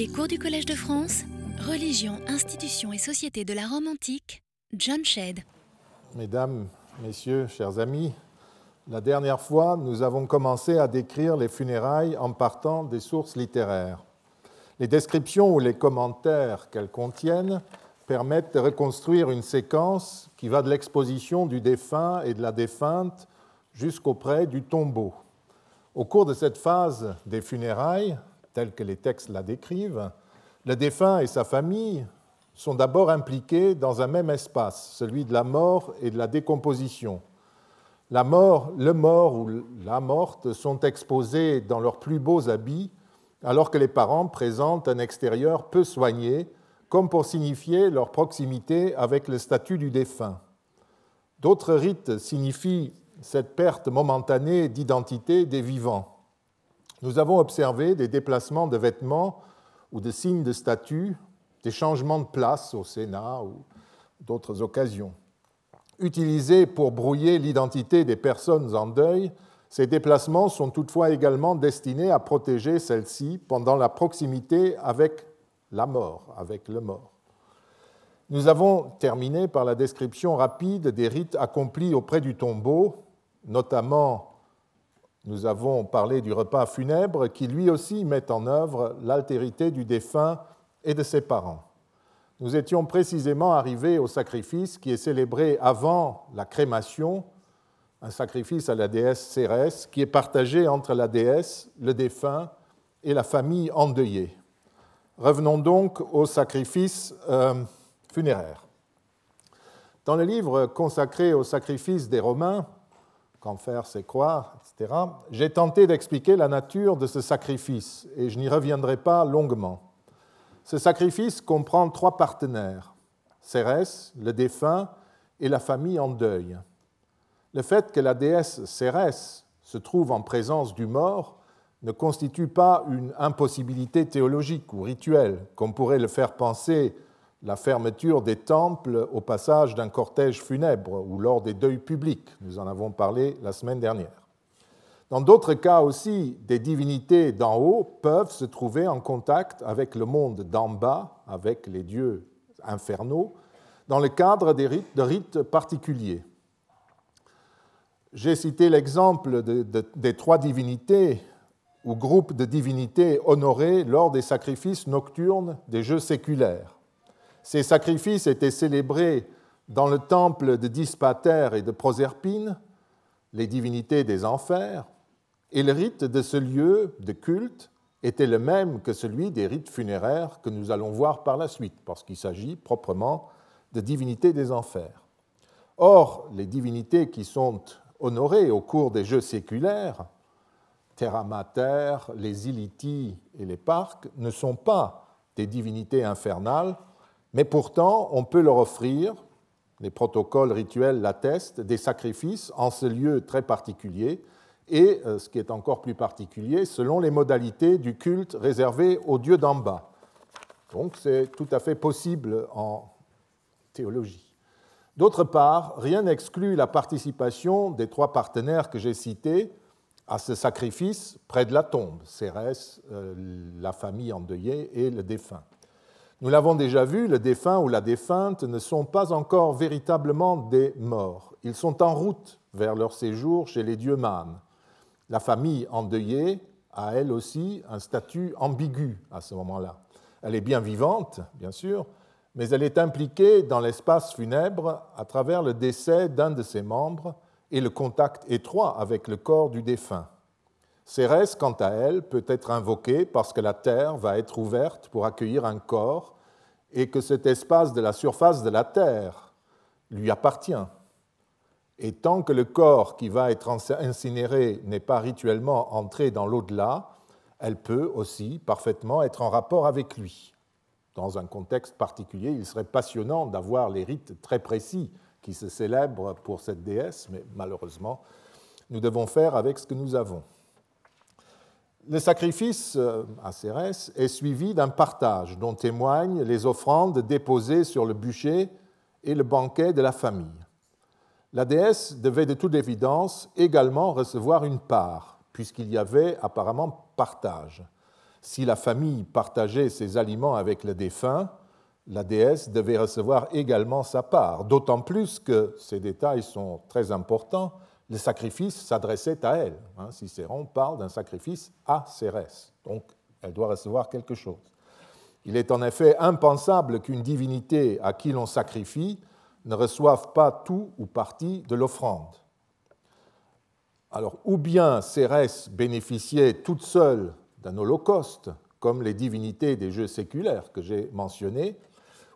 Les cours du Collège de France, Religion, institutions et société de la Rome antique, John Shedd. Mesdames, Messieurs, chers amis, la dernière fois, nous avons commencé à décrire les funérailles en partant des sources littéraires. Les descriptions ou les commentaires qu'elles contiennent permettent de reconstruire une séquence qui va de l'exposition du défunt et de la défunte jusqu'auprès du tombeau. Au cours de cette phase des funérailles, telle que les textes la décrivent, le défunt et sa famille sont d'abord impliqués dans un même espace, celui de la mort et de la décomposition. La mort, le mort ou la morte sont exposés dans leurs plus beaux habits, alors que les parents présentent un extérieur peu soigné, comme pour signifier leur proximité avec le statut du défunt. D'autres rites signifient cette perte momentanée d'identité des vivants. Nous avons observé des déplacements de vêtements ou de signes de statut, des changements de place au Sénat ou d'autres occasions. Utilisés pour brouiller l'identité des personnes en deuil, ces déplacements sont toutefois également destinés à protéger celles-ci pendant la proximité avec la mort, avec le mort. Nous avons terminé par la description rapide des rites accomplis auprès du tombeau, notamment nous avons parlé du repas funèbre qui lui aussi met en œuvre l'altérité du défunt et de ses parents. Nous étions précisément arrivés au sacrifice qui est célébré avant la crémation, un sacrifice à la déesse Cérès qui est partagé entre la déesse, le défunt et la famille endeuillée. Revenons donc au sacrifice euh, funéraire. Dans le livre consacré au sacrifice des Romains, Qu'en faire, c'est croire, etc., j'ai tenté d'expliquer la nature de ce sacrifice et je n'y reviendrai pas longuement. Ce sacrifice comprend trois partenaires, Cérès, le défunt et la famille en deuil. Le fait que la déesse Cérès se trouve en présence du mort ne constitue pas une impossibilité théologique ou rituelle, comme pourrait le faire penser la fermeture des temples au passage d'un cortège funèbre ou lors des deuils publics. Nous en avons parlé la semaine dernière. Dans d'autres cas aussi, des divinités d'en haut peuvent se trouver en contact avec le monde d'en bas, avec les dieux infernaux, dans le cadre des rites, de rites particuliers. J'ai cité l'exemple des trois divinités ou groupes de divinités honorées lors des sacrifices nocturnes des jeux séculaires. Ces sacrifices étaient célébrés dans le temple de Dispater et de Proserpine, les divinités des enfers, et le rite de ce lieu de culte était le même que celui des rites funéraires que nous allons voir par la suite, parce qu'il s'agit proprement de divinités des enfers. Or, les divinités qui sont honorées au cours des jeux séculaires, Terra Mater, les Ilithis et les Parcs, ne sont pas des divinités infernales, mais pourtant, on peut leur offrir, les protocoles rituels l'attestent, des sacrifices en ce lieu très particulier, et, euh, ce qui est encore plus particulier, selon les modalités du culte réservé aux dieux d'en bas. Donc c'est tout à fait possible en théologie. D'autre part, rien n'exclut la participation des trois partenaires que j'ai cités à ce sacrifice près de la tombe, Cérès, euh, la famille endeuillée et le défunt. Nous l'avons déjà vu, le défunt ou la défunte ne sont pas encore véritablement des morts. Ils sont en route vers leur séjour chez les dieux mânes. La famille endeuillée a elle aussi un statut ambigu à ce moment-là. Elle est bien vivante, bien sûr, mais elle est impliquée dans l'espace funèbre à travers le décès d'un de ses membres et le contact étroit avec le corps du défunt. Cérès, quant à elle, peut être invoquée parce que la terre va être ouverte pour accueillir un corps et que cet espace de la surface de la terre lui appartient. Et tant que le corps qui va être incinéré n'est pas rituellement entré dans l'au-delà, elle peut aussi parfaitement être en rapport avec lui. Dans un contexte particulier, il serait passionnant d'avoir les rites très précis qui se célèbrent pour cette déesse, mais malheureusement, nous devons faire avec ce que nous avons. Le sacrifice euh, à Cérès est suivi d'un partage dont témoignent les offrandes déposées sur le bûcher et le banquet de la famille. La déesse devait de toute évidence également recevoir une part, puisqu'il y avait apparemment partage. Si la famille partageait ses aliments avec le défunt, la déesse devait recevoir également sa part, d'autant plus que ces détails sont très importants. Le sacrifice s'adressait à elle. Hein, Cicéron parle d'un sacrifice à Cérès, donc elle doit recevoir quelque chose. Il est en effet impensable qu'une divinité à qui l'on sacrifie ne reçoive pas tout ou partie de l'offrande. Alors, ou bien Cérès bénéficiait toute seule d'un holocauste, comme les divinités des jeux séculaires que j'ai mentionnés,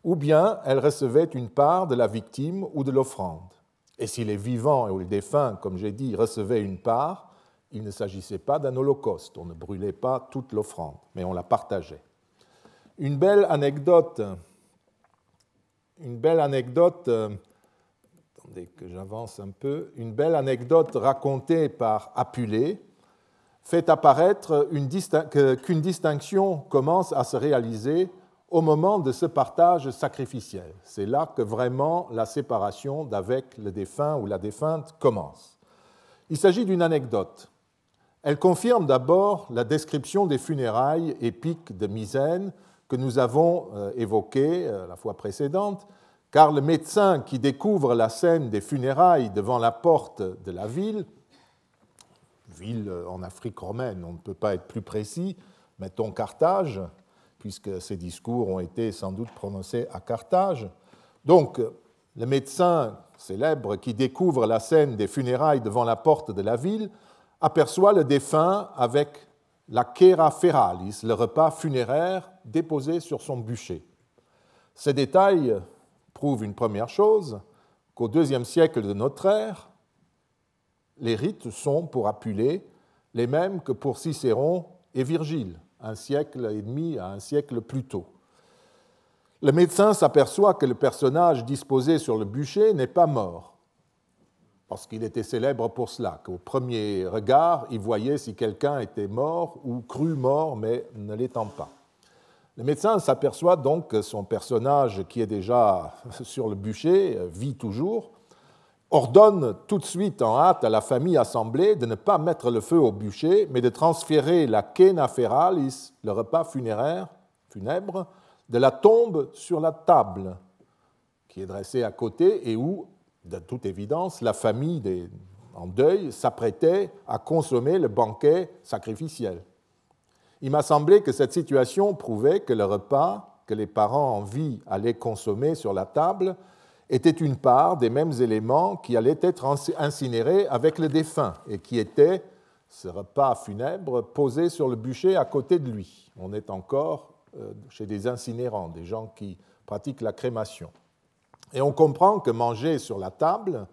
ou bien elle recevait une part de la victime ou de l'offrande. Et si les vivants ou les défunts, comme j'ai dit, recevaient une part, il ne s'agissait pas d'un holocauste, on ne brûlait pas toute l'offrande, mais on la partageait. Une belle anecdote, une belle anecdote, euh, racontée par Apulée fait apparaître qu'une distinction commence à se réaliser au moment de ce partage sacrificiel. C'est là que vraiment la séparation d'avec le défunt ou la défunte commence. Il s'agit d'une anecdote. Elle confirme d'abord la description des funérailles épiques de Misène que nous avons euh, évoquées euh, la fois précédente, car le médecin qui découvre la scène des funérailles devant la porte de la ville, ville en Afrique romaine, on ne peut pas être plus précis, mettons Carthage, puisque ces discours ont été sans doute prononcés à Carthage. Donc, le médecin célèbre qui découvre la scène des funérailles devant la porte de la ville aperçoit le défunt avec la kera feralis, le repas funéraire déposé sur son bûcher. Ces détails prouvent une première chose, qu'au deuxième siècle de notre ère, les rites sont, pour Apulée, les mêmes que pour Cicéron et Virgile un siècle et demi à un siècle plus tôt. Le médecin s'aperçoit que le personnage disposé sur le bûcher n'est pas mort, parce qu'il était célèbre pour cela, qu'au premier regard, il voyait si quelqu'un était mort ou cru mort, mais ne l'étant pas. Le médecin s'aperçoit donc que son personnage, qui est déjà sur le bûcher, vit toujours, ordonne tout de suite en hâte à la famille assemblée de ne pas mettre le feu au bûcher, mais de transférer la kena feralis, le repas funéraire, funèbre, de la tombe sur la table qui est dressée à côté et où, de toute évidence, la famille en deuil s'apprêtait à consommer le banquet sacrificiel. Il m'a semblé que cette situation prouvait que le repas que les parents en vie allaient consommer sur la table était une part des mêmes éléments qui allaient être incinérés avec le défunt et qui étaient, ce repas funèbre, posé sur le bûcher à côté de lui. On est encore euh, chez des incinérants, des gens qui pratiquent la crémation. Et on comprend que manger sur la table,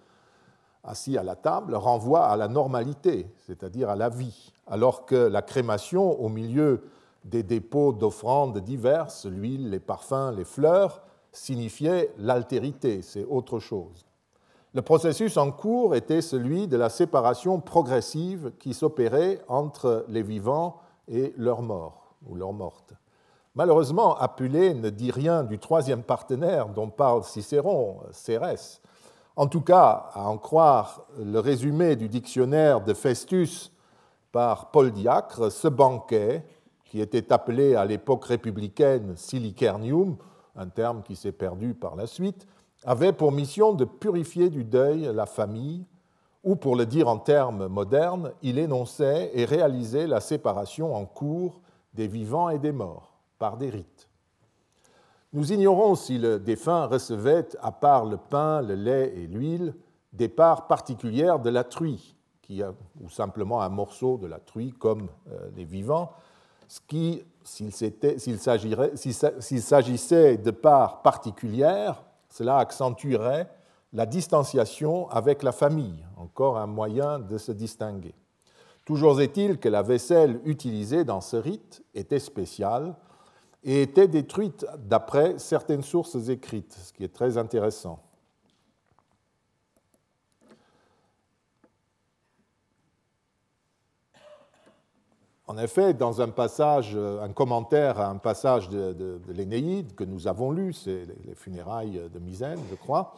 assis à la table, renvoie à la normalité, c'est-à-dire à la vie, alors que la crémation, au milieu des dépôts d'offrandes diverses, l'huile, les parfums, les fleurs, signifiait l'altérité, c'est autre chose. Le processus en cours était celui de la séparation progressive qui s'opérait entre les vivants et leurs morts ou leurs mortes. Malheureusement, Apulée ne dit rien du troisième partenaire dont parle Cicéron, Cérès. En tout cas, à en croire le résumé du dictionnaire de Festus par Paul Diacre, ce banquet, qui était appelé à l'époque républicaine silicernium, un terme qui s'est perdu par la suite, avait pour mission de purifier du deuil la famille, ou pour le dire en termes modernes, il énonçait et réalisait la séparation en cours des vivants et des morts par des rites. Nous ignorons si le défunt recevait, à part le pain, le lait et l'huile, des parts particulières de la truie, ou simplement un morceau de la truie comme euh, les vivants, ce qui, s'il s'agissait de parts particulières, cela accentuerait la distanciation avec la famille, encore un moyen de se distinguer. Toujours est-il que la vaisselle utilisée dans ce rite était spéciale et était détruite d'après certaines sources écrites, ce qui est très intéressant. En effet, dans un passage, un commentaire à un passage de, l'Énéide que nous avons lu, c'est les funérailles de Misène, je crois,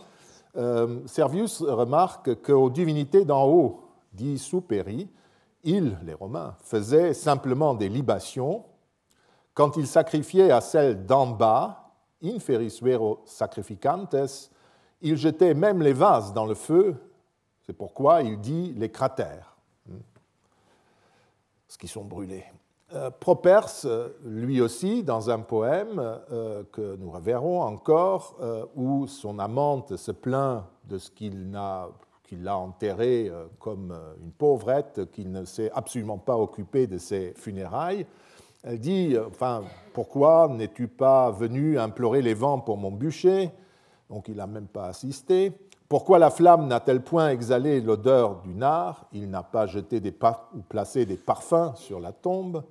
euh, Servius remarque qu'aux divinités d'en haut, dit Soupéry, ils, les Romains, faisaient simplement des libations. Quand il sacrifiait à celle d'en bas, inferis vero sacrificantes, il jetait même les vases dans le feu, c'est pourquoi il dit les cratères, hmm, ce qui sont brûlés. Euh, Properce, lui aussi, dans un poème euh, que nous reverrons encore, euh, où son amante se plaint de ce qu'il l'a enterrée comme une pauvrette, qu'il ne s'est absolument pas occupé de ses funérailles. Elle dit, enfin, pourquoi n'es-tu pas venu implorer les vents pour mon bûcher? Donc il n'a même pas assisté. Pourquoi la flamme n'a-t-elle point exhalé l'odeur du nard? Il n'a pas jeté des ou placé des parfums sur la tombe,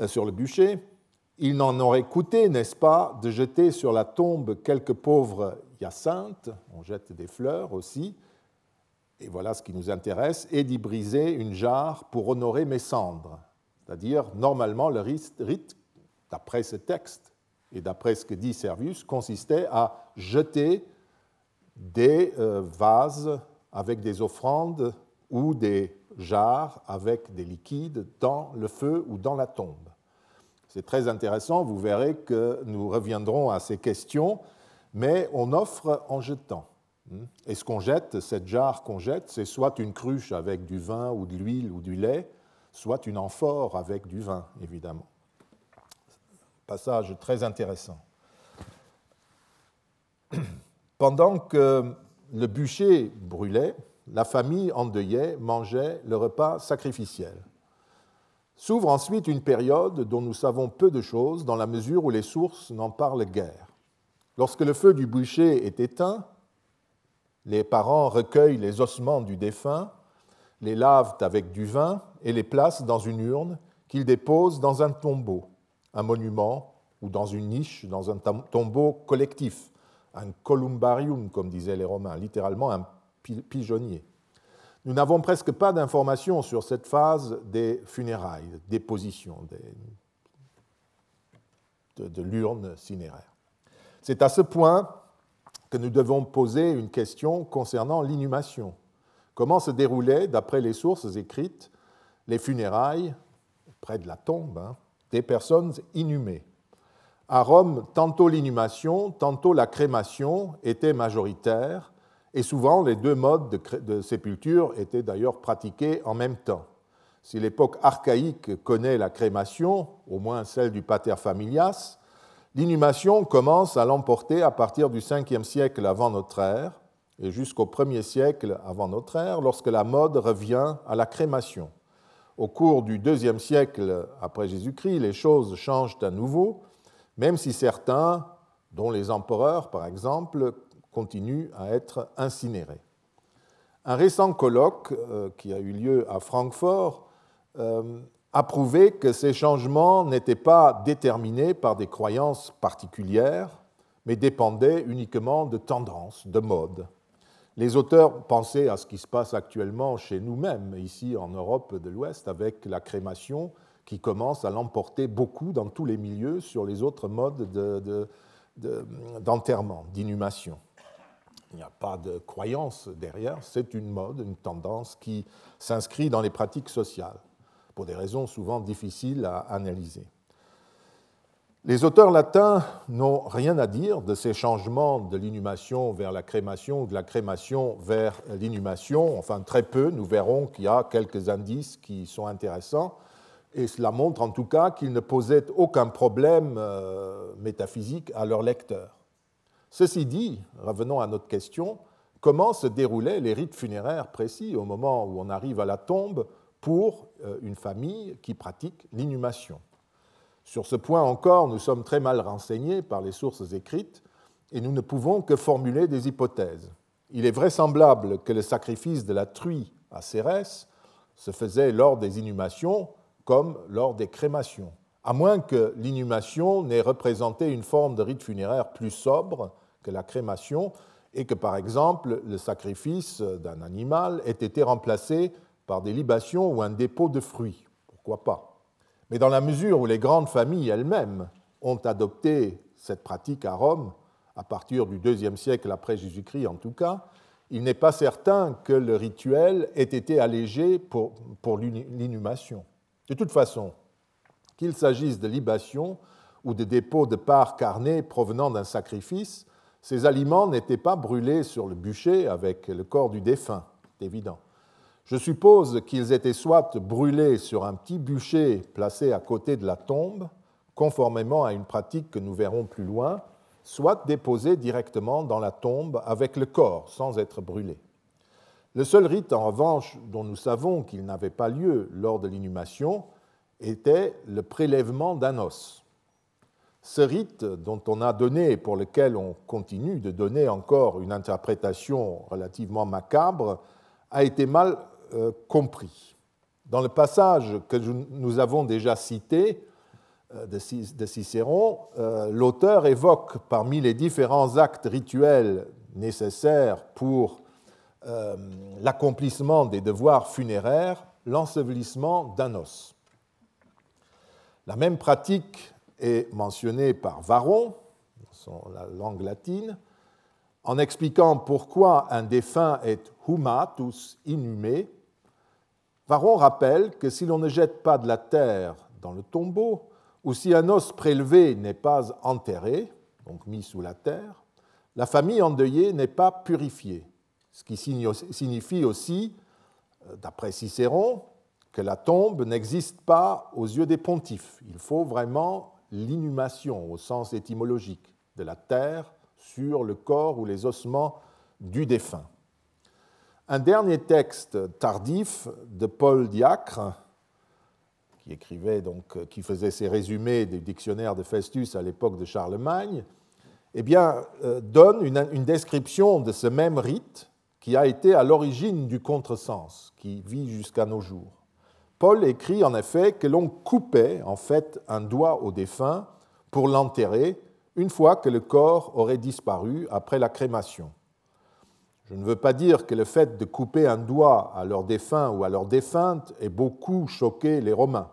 euh, sur le bûcher. Il n'en aurait coûté, n'est-ce pas, de jeter sur la tombe quelques pauvres hyacinthes, on jette des fleurs aussi, et voilà ce qui nous intéresse, et d'y briser une jarre pour honorer mes cendres. C'est-à-dire, normalement, le rite, d'après ce texte et d'après ce que dit Servius, consistait à jeter des euh, vases avec des offrandes ou des jarres avec des liquides dans le feu ou dans la tombe. C'est très intéressant, vous verrez que nous reviendrons à ces questions, mais on offre en jetant. Et ce qu'on jette, cette jarre qu'on jette, c'est soit une cruche avec du vin ou de l'huile ou du lait, soit une amphore avec du vin, évidemment. Passage très intéressant. Pendant que le bûcher brûlait, la famille endeuillée mangeait le repas sacrificiel. S'ouvre ensuite une période dont nous savons peu de choses dans la mesure où les sources n'en parlent guère. Lorsque le feu du bûcher est éteint, les parents recueillent les ossements du défunt les lavent avec du vin et les placent dans une urne qu'ils déposent dans un tombeau, un monument ou dans une niche, dans un tombeau collectif, un columbarium, comme disaient les Romains, littéralement un pigeonnier. Nous n'avons presque pas d'informations sur cette phase des funérailles, déposition de, de l'urne cinéraire. C'est à ce point que nous devons poser une question concernant l'inhumation comment se déroulaient, d'après les sources écrites, les funérailles, près de la tombe, hein, des personnes inhumées? À Rome, tantôt l'inhumation, tantôt la crémation étaient majoritaires, et souvent les deux modes de, sépulture étaient d'ailleurs pratiqués en même temps. Si l'époque archaïque connaît la crémation, au moins celle du pater familias, l'inhumation commence à l'emporter à partir du 5e siècle avant notre ère, et jusqu'au 1er siècle avant notre ère, lorsque la mode revient à la crémation. Au cours du deuxième siècle après Jésus-Christ, les choses changent à nouveau, même si certains, dont les empereurs par exemple, continuent à être incinérés. Un récent colloque euh, qui a eu lieu à Francfort euh, a prouvé que ces changements n'étaient pas déterminés par des croyances particulières, mais dépendaient uniquement de tendances, de modes. Les auteurs pensaient à ce qui se passe actuellement chez nous-mêmes, ici en Europe de l'Ouest, avec la crémation qui commence à l'emporter beaucoup dans tous les milieux sur les autres modes d'enterrement, d'inhumation. Il n'y a pas de croyance derrière, c'est une mode, une tendance qui s'inscrit dans les pratiques sociales, pour des raisons souvent difficiles à analyser. Les auteurs latins n'ont rien à dire de ces changements de l'inhumation vers la crémation ou de la crémation vers l'inhumation, enfin très peu, nous verrons qu'il y a quelques indices qui sont intéressants, et cela montre en tout cas qu'ils ne posaient aucun problème euh, métaphysique à leurs lecteurs. Ceci dit, revenons à notre question, comment se déroulaient les rites funéraires précis au moment où on arrive à la tombe pour euh, une famille qui pratique l'inhumation? Sur ce point encore, nous sommes très mal renseignés par les sources écrites et nous ne pouvons que formuler des hypothèses. Il est vraisemblable que le sacrifice de la truie à Cérès se faisait lors des inhumations comme lors des crémations, à moins que l'inhumation n'ait représenté une forme de rite funéraire plus sobre que la crémation et que, par exemple, le sacrifice d'un animal ait été remplacé par des libations ou un dépôt de fruits. Pourquoi pas? Mais dans la mesure où les grandes familles elles-mêmes ont adopté cette pratique à Rome, à partir du IIe siècle après Jésus-Christ en tout cas, il n'est pas certain que le rituel ait été allégé pour, pour l'inhumation. De toute façon, qu'il s'agisse de libations ou de dépôts de parts carnées provenant d'un sacrifice, ces aliments n'étaient pas brûlés sur le bûcher avec le corps du défunt, c'est évident. Je suppose qu'ils étaient soit brûlés sur un petit bûcher placé à côté de la tombe, conformément à une pratique que nous verrons plus loin, soit déposés directement dans la tombe avec le corps, sans être brûlés. Le seul rite, en revanche, dont nous savons qu'il n'avait pas lieu lors de l'inhumation, était le prélèvement d'un os. Ce rite, dont on a donné et pour lequel on continue de donner encore une interprétation relativement macabre, a été mal euh, compris. Dans le passage que nous avons déjà cité euh, de Cicéron, euh, l'auteur évoque parmi les différents actes rituels nécessaires pour euh, l'accomplissement des devoirs funéraires, l'ensevelissement d'un os. La même pratique est mentionnée par Varron, dans la langue latine, en expliquant pourquoi un défunt est humatus, inhumé. Varron rappelle que si l'on ne jette pas de la terre dans le tombeau, ou si un os prélevé n'est pas enterré, donc mis sous la terre, la famille endeuillée n'est pas purifiée ce qui signifie aussi, euh, d'après Cicéron, que la tombe n'existe pas aux yeux des pontifes. Il faut vraiment l'inhumation au sens étymologique de la terre sur le corps ou les ossements du défunt. Un dernier texte tardif de Paul Diacre, qui écrivait donc, qui faisait ses résumés des dictionnaires de Festus à l'époque de Charlemagne, eh bien, euh, donne une description de ce même rite qui a été à l'origine du contresens qui vit jusqu'à nos jours. Paul écrit en effet que l'on coupait en fait un doigt au défunt pour l'enterrer une fois que le corps aurait disparu après la crémation. Je ne veux pas dire que le fait de couper un doigt à leur défunt ou à leur défunte ait beaucoup choqué les Romains.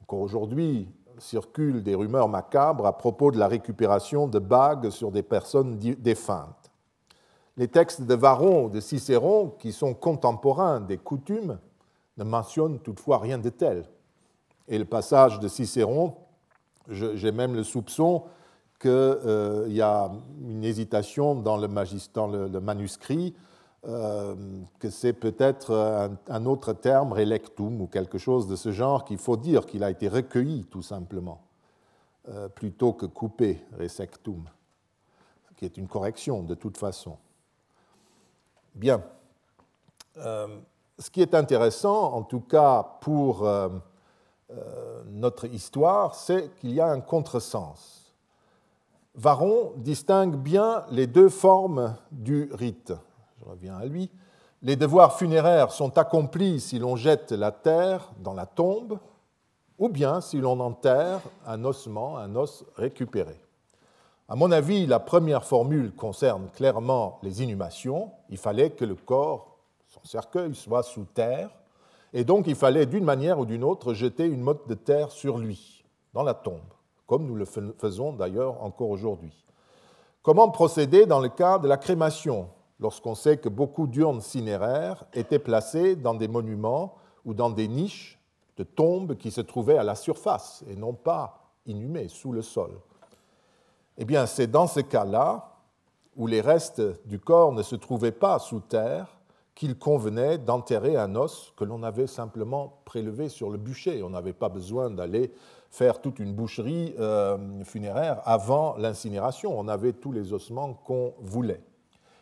Encore aujourd'hui, circulent des rumeurs macabres à propos de la récupération de bagues sur des personnes défuntes. Les textes de Varron ou de Cicéron, qui sont contemporains des coutumes, ne mentionnent toutefois rien de tel. Et le passage de Cicéron, j'ai même le soupçon qu'il euh, y a une hésitation dans le, manuscrit, euh, que c'est peut-être un, autre terme, relectum, ou quelque chose de ce genre, qu'il faut dire qu'il a été recueilli tout simplement, euh, plutôt que coupé, resectum, qui est une correction de toute façon. Bien. Euh, ce qui est intéressant, en tout cas pour euh, euh, notre histoire, c'est qu'il y a un contresens. Varron distingue bien les deux formes du rite. Je reviens à lui. Les devoirs funéraires sont accomplis si l'on jette la terre dans la tombe ou bien si l'on enterre un ossement, un os récupéré. À mon avis, la première formule concerne clairement les inhumations. Il fallait que le corps, son cercueil, soit sous terre, et donc il fallait d'une manière ou d'une autre jeter une motte de terre sur lui, dans la tombe, comme nous le faisons d'ailleurs encore aujourd'hui. Comment procéder dans le cas de la crémation, lorsqu'on sait que beaucoup d'urnes cinéraires étaient placées dans des monuments ou dans des niches de tombes qui se trouvaient à la surface et non pas inhumées sous le sol? Eh bien, c'est dans ce cas-là, où les restes du corps ne se trouvaient pas sous terre, qu'il convenait d'enterrer un os que l'on avait simplement prélevé sur le bûcher. On n'avait pas besoin d'aller faire toute une boucherie euh, funéraire avant l'incinération. On avait tous les ossements qu'on voulait.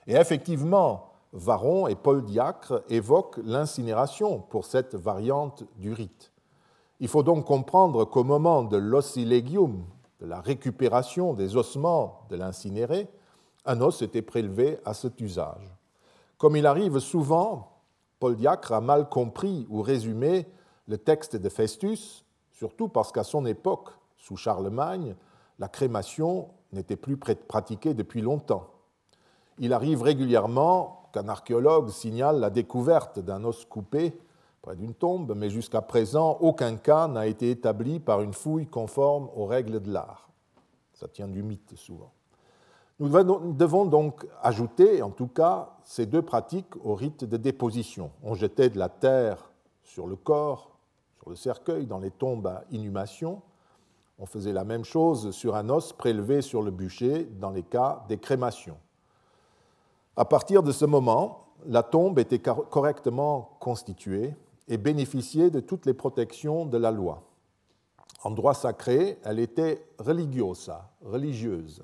Et effectivement, Varron et Paul Diacre évoquent l'incinération pour cette variante du rite. Il faut donc comprendre qu'au moment de l'ossilegium, de la récupération des ossements de l'incinéré, un os était prélevé à cet usage. Comme il arrive souvent, Paul Diacre a mal compris ou résumé le texte de Festus, surtout parce qu'à son époque, sous Charlemagne, la crémation n'était plus pratiquée depuis longtemps. Il arrive régulièrement qu'un archéologue signale la découverte d'un os coupé d'une tombe, mais jusqu'à présent, aucun cas n'a été établi par une fouille conforme aux règles de l'art. Ça tient du mythe souvent. Nous devons donc ajouter, en tout cas, ces deux pratiques au rite de déposition. On jetait de la terre sur le corps, sur le cercueil, dans les tombes à inhumation. On faisait la même chose sur un os prélevé sur le bûcher dans les cas des crémations. À partir de ce moment, la tombe était correctement constituée et bénéficiait de toutes les protections de la loi. En droit sacré, elle était religiosa, religieuse,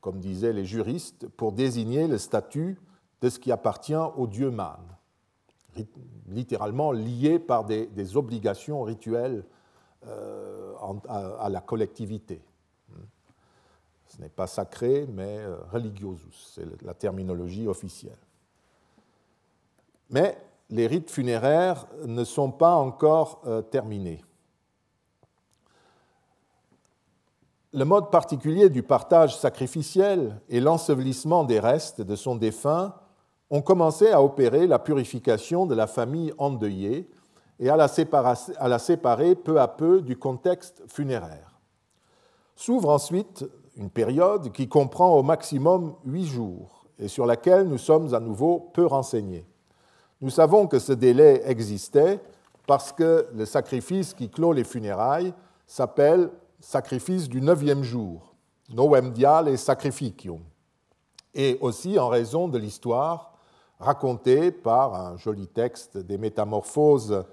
comme disaient les juristes, pour désigner le statut de ce qui appartient au dieu Man, littéralement lié par des, obligations rituelles euh, à, la collectivité. Ce n'est pas sacré, mais euh, religiosus, c'est la terminologie officielle. Mais les rites funéraires ne sont pas encore euh, terminés. Le mode particulier du partage sacrificiel et l'ensevelissement des restes de son défunt ont commencé à opérer la purification de la famille endeuillée et à la, séparer, peu à peu du contexte funéraire. S'ouvre ensuite une période qui comprend au maximum huit jours et sur laquelle nous sommes à nouveau peu renseignés. Nous savons que ce délai existait parce que le sacrifice qui clôt les funérailles s'appelle sacrifice du neuvième jour, novem diale sacrificium, et aussi en raison de l'histoire racontée par un joli texte des métamorphoses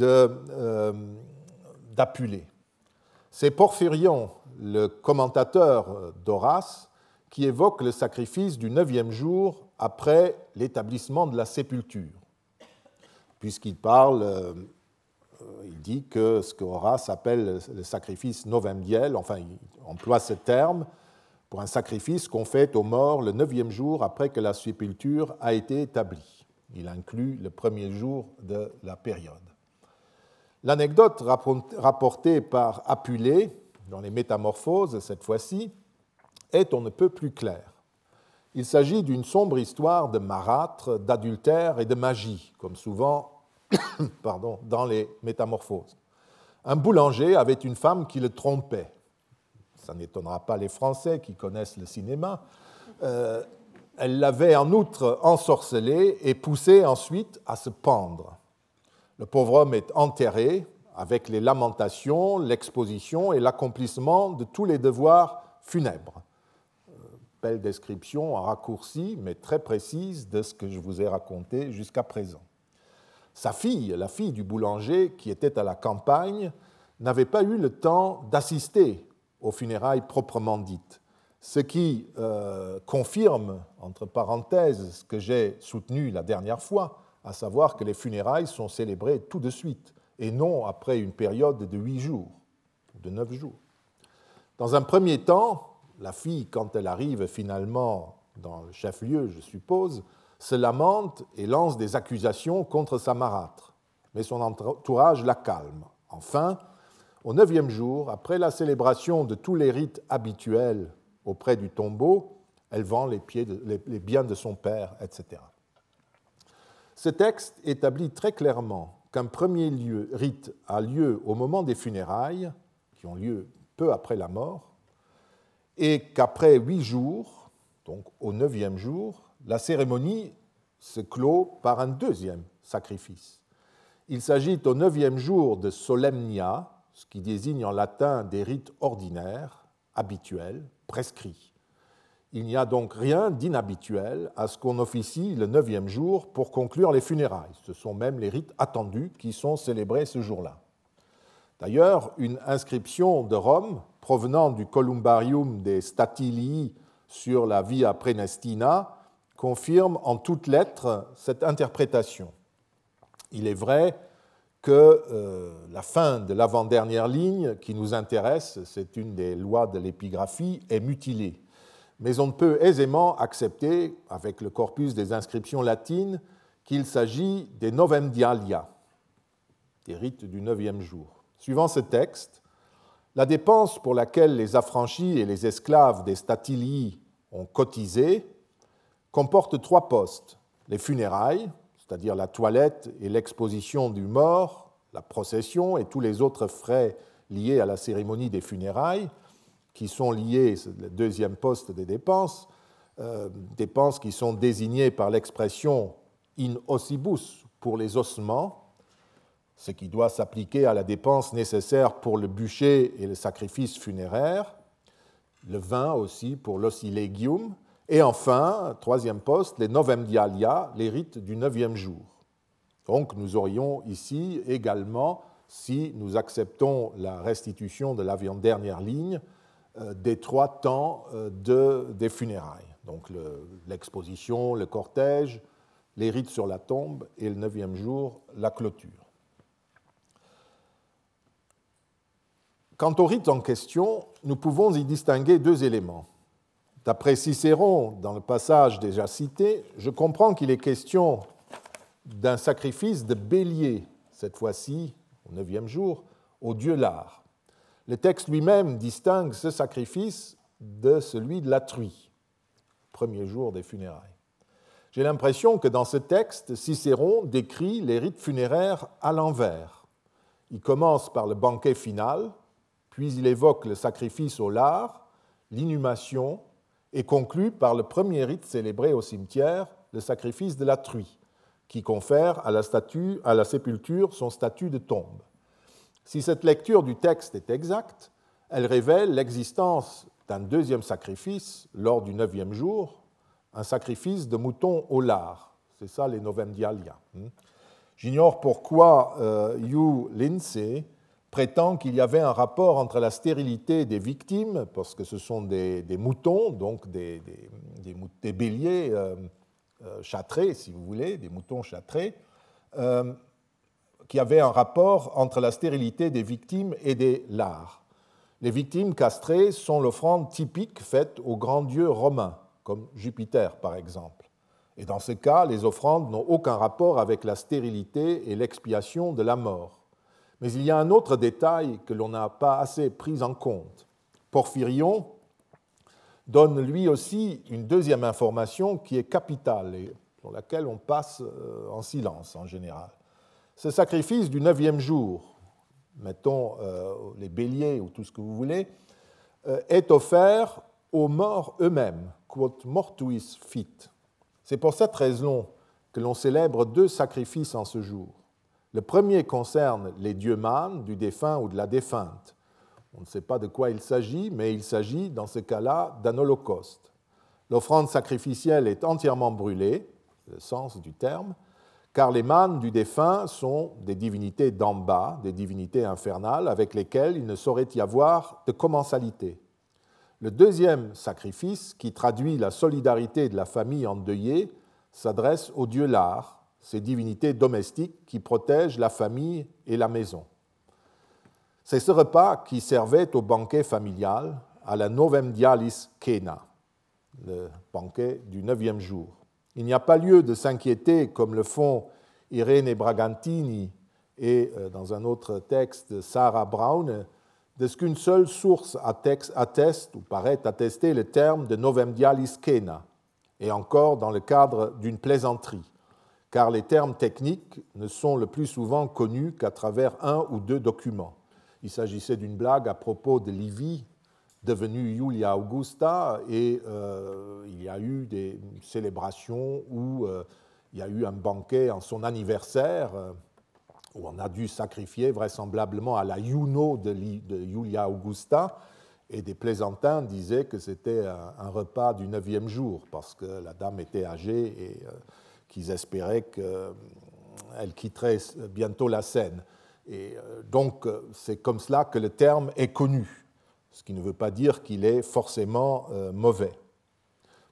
euh, d'Apulée. C'est Porphyrion, le commentateur d'Horace, qui évoque le sacrifice du neuvième jour après l'établissement de la sépulture, puisqu'il parle euh, il dit que ce que Horace appelle le sacrifice novembiel, enfin il emploie ce terme pour un sacrifice qu'on fait aux morts le neuvième jour après que la sépulture a été établie. Il inclut le premier jour de la période. L'anecdote rapportée par Apulée dans les Métamorphoses, cette fois-ci, est on ne peut plus claire. Il s'agit d'une sombre histoire de marâtre, d'adultère et de magie, comme souvent dans les Métamorphoses. Un boulanger avait une femme qui le trompait. Ça n'étonnera pas les Français qui connaissent le cinéma. Euh, elle l'avait en outre ensorcelé et poussé ensuite à se pendre. Le pauvre homme est enterré avec les lamentations, l'exposition et l'accomplissement de tous les devoirs funèbres. Belle description en raccourci, mais très précise de ce que je vous ai raconté jusqu'à présent. Sa fille, la fille du boulanger qui était à la campagne, n'avait pas eu le temps d'assister aux funérailles proprement dites, ce qui euh, confirme, entre parenthèses, ce que j'ai soutenu la dernière fois, à savoir que les funérailles sont célébrées tout de suite, et non après une période de huit jours, de neuf jours. Dans un premier temps, la fille, quand elle arrive finalement dans le chef-lieu, je suppose, se lamente et lance des accusations contre sa marâtre, mais son entourage la calme. Enfin, au neuvième jour, après la célébration de tous les rites habituels auprès du tombeau, elle vend les, biens de son père, etc. Ce texte établit très clairement qu'un premier lieu, rite a lieu au moment des funérailles, qui ont lieu peu après la mort, et qu'après huit jours, donc au neuvième jour, la cérémonie se clôt par un deuxième sacrifice. Il s'agit au neuvième jour de solemnia, ce qui désigne en latin des rites ordinaires, habituels, prescrits. Il n'y a donc rien d'inhabituel à ce qu'on officie le neuvième jour pour conclure les funérailles. Ce sont même les rites attendus qui sont célébrés ce jour-là. D'ailleurs, une inscription de Rome provenant du Columbarium des Statilii sur la Via Prenestina confirme en toutes lettres cette interprétation. Il est vrai que euh, la fin de l'avant-dernière ligne qui nous intéresse, c'est une des lois de l'épigraphie, est mutilée. Mais on peut aisément accepter, avec le corpus des inscriptions latines, qu'il s'agit des novemdialia, des rites du neuvième jour. Suivant ce texte, la dépense pour laquelle les affranchis et les esclaves des statilii ont cotisé comporte trois postes. Les funérailles, c'est-à-dire la toilette et l'exposition du mort, la procession et tous les autres frais liés à la cérémonie des funérailles, qui sont liés, c'est le deuxième poste des dépenses, euh, dépenses qui sont désignées par l'expression in ossibus pour les ossements, ce qui doit s'appliquer à la dépense nécessaire pour le bûcher et le sacrifice funéraire, le vin aussi pour l'ossilegium, et enfin, troisième poste, les novem dialia, les rites du neuvième jour. Donc nous aurions ici également, si nous acceptons la restitution de l'avion dernière ligne, euh, des trois temps euh, de, des funérailles. Donc l'exposition, le, cortège, les rites sur la tombe et le neuvième jour, la clôture. Quant aux rites en question, nous pouvons y distinguer deux éléments. D'après Cicéron, dans le passage déjà cité, je comprends qu'il est question d'un sacrifice de bélier, cette fois-ci, au neuvième jour, au dieu Lard. Le texte lui-même distingue ce sacrifice de celui de la truie, premier jour des funérailles. J'ai l'impression que dans ce texte, Cicéron décrit les rites funéraires à l'envers. Il commence par le banquet final, puis il évoque le sacrifice au lard, l'inhumation, et conclut par le premier rite célébré au cimetière, le sacrifice de la truie qui confère à la, statue, à la sépulture son statut de tombe. Si cette lecture du texte est exacte, elle révèle l'existence d'un deuxième sacrifice lors du neuvième jour, un sacrifice de mouton au lard. C'est ça les dialia. Hmm. J'ignore pourquoi euh, Hugh Lindsay prétend qu'il y avait un rapport entre la stérilité des victimes, parce que ce sont des, moutons, donc des, béliers. Euh, euh, châtrés, si vous voulez, des moutons châtrés, euh, qui avaient un rapport entre la stérilité des victimes et des lards. Les victimes castrées sont l'offrande typique faite aux grands dieux romains, comme Jupiter par exemple. Et dans ce cas, les offrandes n'ont aucun rapport avec la stérilité et l'expiation de la mort. Mais il y a un autre détail que l'on n'a pas assez pris en compte. Porphyrion donne lui aussi une deuxième information qui est capitale et sur laquelle on passe euh, en silence en général. Ce sacrifice du neuvième jour, mettons euh, les béliers ou tout ce que vous voulez, euh, est offert aux morts eux-mêmes, quod mortuis fit. C'est pour cette raison que l'on célèbre deux sacrifices en ce jour. Le premier concerne les dieux mânes du défunt ou de la défunte. On ne sait pas de quoi il s'agit, mais il s'agit dans ce cas-là d'un holocauste. L'offrande sacrificielle est entièrement brûlée, le sens du terme, car les mânes du défunt sont des divinités d'en bas, des divinités infernales, avec lesquelles il ne saurait y avoir de commensalité. Le deuxième sacrifice, qui traduit la solidarité de la famille endeuillée, s'adresse aux dieux Lars, ces divinités domestiques qui protègent la famille et la maison. C'est ce repas qui servait au banquet familial, à la Novem Dialis Kena, le banquet du neuvième jour. Il n'y a pas lieu de s'inquiéter, comme le font Irene Bragantini et, euh, dans un autre texte, Sarah Brown, de ce qu'une seule source atteste ou paraît attester le terme de Novem Dialis Kena, et encore dans le cadre d'une plaisanterie, car les termes techniques ne sont le plus souvent connus qu'à travers un ou deux documents. Il s'agissait d'une blague à propos de Livie, devenue Julia Augusta, et euh, il y a eu des célébrations où euh, il y a eu un banquet en son anniversaire, euh, où on a dû sacrifier vraisemblablement à la Juno de, de Julia Augusta, et des plaisantins disaient que c'était un, repas du neuvième jour, parce que la dame était âgée et qu'ils espéraient qu'elle quitterait bientôt la scène. Et euh, donc, euh, c'est comme cela que le terme est connu, ce qui ne veut pas dire qu'il est forcément euh, mauvais.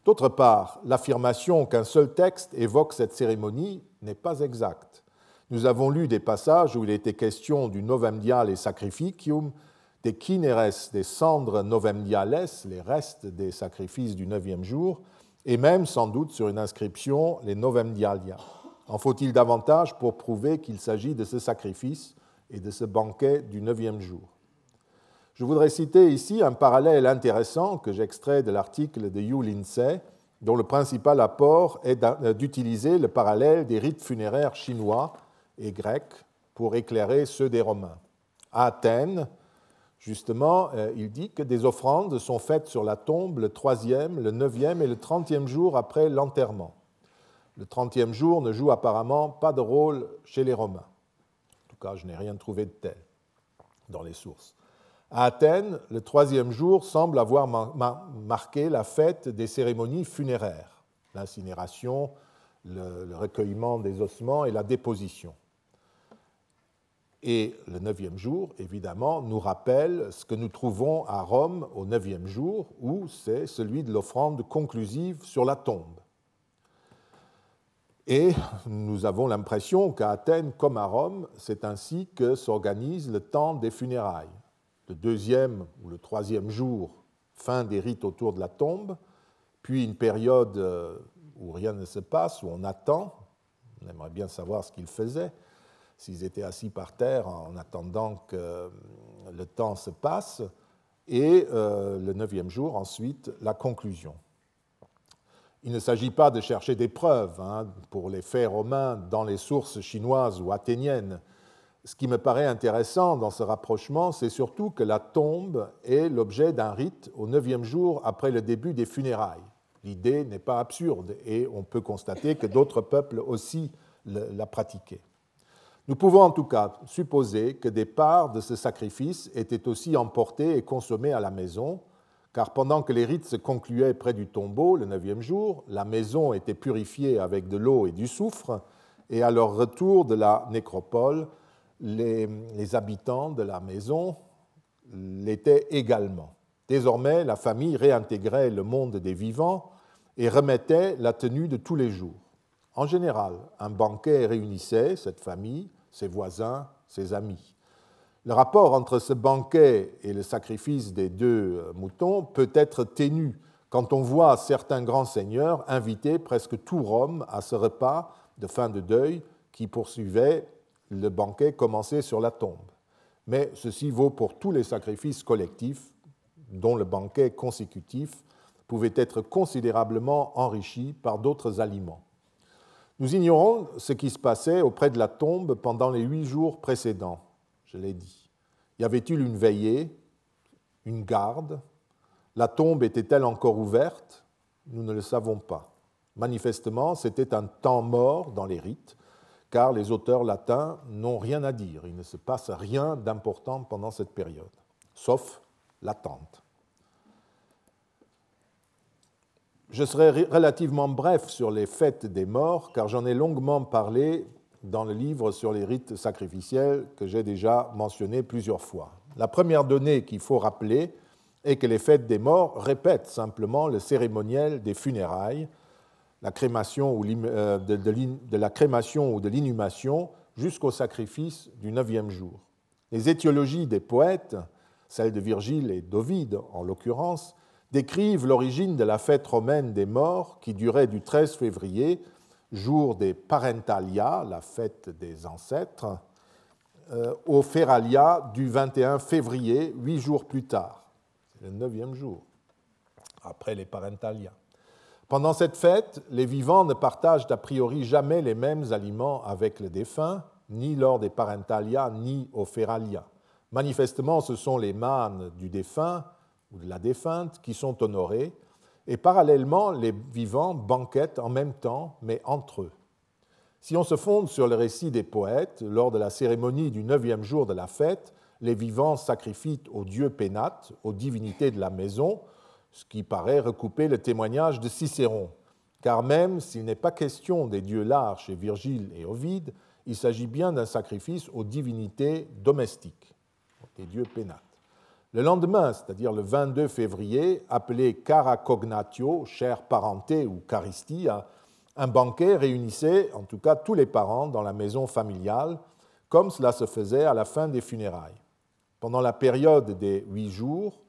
D'autre part, l'affirmation qu'un seul texte évoque cette cérémonie n'est pas exacte. Nous avons lu des passages où il était question du novemdial et sacrificium, des kineres, des cendres novemdiales, les restes des sacrifices du neuvième jour, et même sans doute sur une inscription les novemdialia. En faut-il davantage pour prouver qu'il s'agit de ce sacrifice et de ce banquet du neuvième jour? Je voudrais citer ici un parallèle intéressant que j'extrais de l'article de Yu Lindsay, dont le principal apport est d'utiliser le parallèle des rites funéraires chinois et grecs pour éclairer ceux des Romains. À Athènes, justement, euh, il dit que des offrandes sont faites sur la tombe le troisième, le neuvième et le trentième jour après l'enterrement. Le trentième jour ne joue apparemment pas de rôle chez les Romains cas, je n'ai rien trouvé de tel dans les sources. À Athènes, le troisième jour semble avoir marqué la fête des cérémonies funéraires, l'incinération, le, recueillement des ossements et la déposition. Et le neuvième jour, évidemment, nous rappelle ce que nous trouvons à Rome au neuvième jour, où c'est celui de l'offrande conclusive sur la tombe. Et nous avons l'impression qu'à Athènes comme à Rome, c'est ainsi que s'organise le temps des funérailles. Le deuxième ou le troisième jour, fin des rites autour de la tombe, puis une période euh, où rien ne se passe, où on attend. On aimerait bien savoir ce qu'ils faisaient, s'ils étaient assis par terre en attendant que euh, le temps se passe. Et euh, le neuvième jour, ensuite, la conclusion. Il ne s'agit pas de chercher des preuves hein, pour les faits romains dans les sources chinoises ou athéniennes. Ce qui me paraît intéressant dans ce rapprochement, c'est surtout que la tombe est l'objet d'un rite au neuvième jour après le début des funérailles. L'idée n'est pas absurde et on peut constater que d'autres peuples aussi la pratiquaient. Nous pouvons en tout cas supposer que des parts de ce sacrifice étaient aussi emportées et consommées à la maison, car pendant que les rites se concluaient près du tombeau le neuvième jour, la maison était purifiée avec de l'eau et du soufre, et à leur retour de la nécropole, les, habitants de la maison l'étaient également. Désormais, la famille réintégrait le monde des vivants et remettait la tenue de tous les jours. En général, un banquet réunissait cette famille, ses voisins, ses amis. Le rapport entre ce banquet et le sacrifice des deux euh, moutons peut être ténu quand on voit certains grands seigneurs inviter presque tout Rome à ce repas de fin de deuil qui poursuivait le banquet commencé sur la tombe. Mais ceci vaut pour tous les sacrifices collectifs dont le banquet consécutif pouvait être considérablement enrichi par d'autres aliments. Nous ignorons ce qui se passait auprès de la tombe pendant les huit jours précédents je l'ai dit. Y avait-il une veillée, une garde? La tombe était-elle encore ouverte? Nous ne le savons pas. Manifestement, c'était un temps mort dans les rites, car les auteurs latins n'ont rien à dire. Il ne se passe rien d'important pendant cette période, sauf l'attente. Je serai relativement bref sur les fêtes des morts, car j'en ai longuement parlé dans le livre sur les rites sacrificiels que j'ai déjà mentionné plusieurs fois. La première donnée qu'il faut rappeler est que les fêtes des morts répètent simplement le cérémoniel des funérailles, la crémation ou euh, de la crémation ou de l'inhumation jusqu'au sacrifice du neuvième jour. Les étiologies des poètes, celles de Virgile et d'Ovide en l'occurrence, décrivent l'origine de la fête romaine des morts qui durait du 13 février jour des Parentalia, la fête des ancêtres, euh, au Feralia du 21 février, huit jours plus tard. C'est le neuvième jour, après les Parentalia. Pendant cette fête, les vivants ne partagent a priori jamais les mêmes aliments avec le défunt, ni lors des Parentalia, ni au Feralia. Manifestement, ce sont les mânes du défunt ou de la défunte qui sont honorés, et parallèlement, les vivants banquettent en même temps, mais entre eux. Si on se fonde sur le récit des poètes, lors de la cérémonie du neuvième jour de la fête, les vivants sacrifient au dieu Pénate, aux divinités de la maison, ce qui paraît recouper le témoignage de Cicéron. Car même s'il n'est pas question des dieux lards chez Virgile et Ovide, il s'agit bien d'un sacrifice aux divinités domestiques, des dieux Pénates. Le lendemain, c'est-à-dire le 22 février, appelé Cara Cognatio, chère parenté ou Caristia, un banquet réunissait en tout cas tous les parents dans la maison familiale, comme cela se faisait à la fin des funérailles. Pendant la période des huit jours,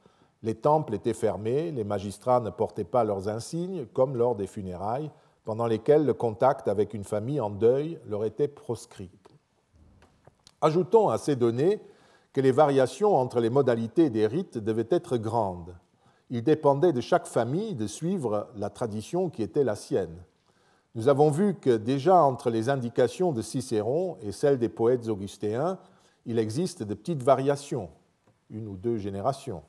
les temples étaient fermés, les magistrats ne portaient pas leurs insignes, comme lors des funérailles, pendant lesquelles le contact avec une famille en deuil leur était proscrit. Ajoutons à ces données que les variations entre les modalités des rites devaient être grandes. Il dépendait de chaque famille de suivre la tradition qui était la sienne. Nous avons vu que déjà entre les indications de Cicéron et celles des poètes augustéens, il existe de petites variations, une ou deux générations.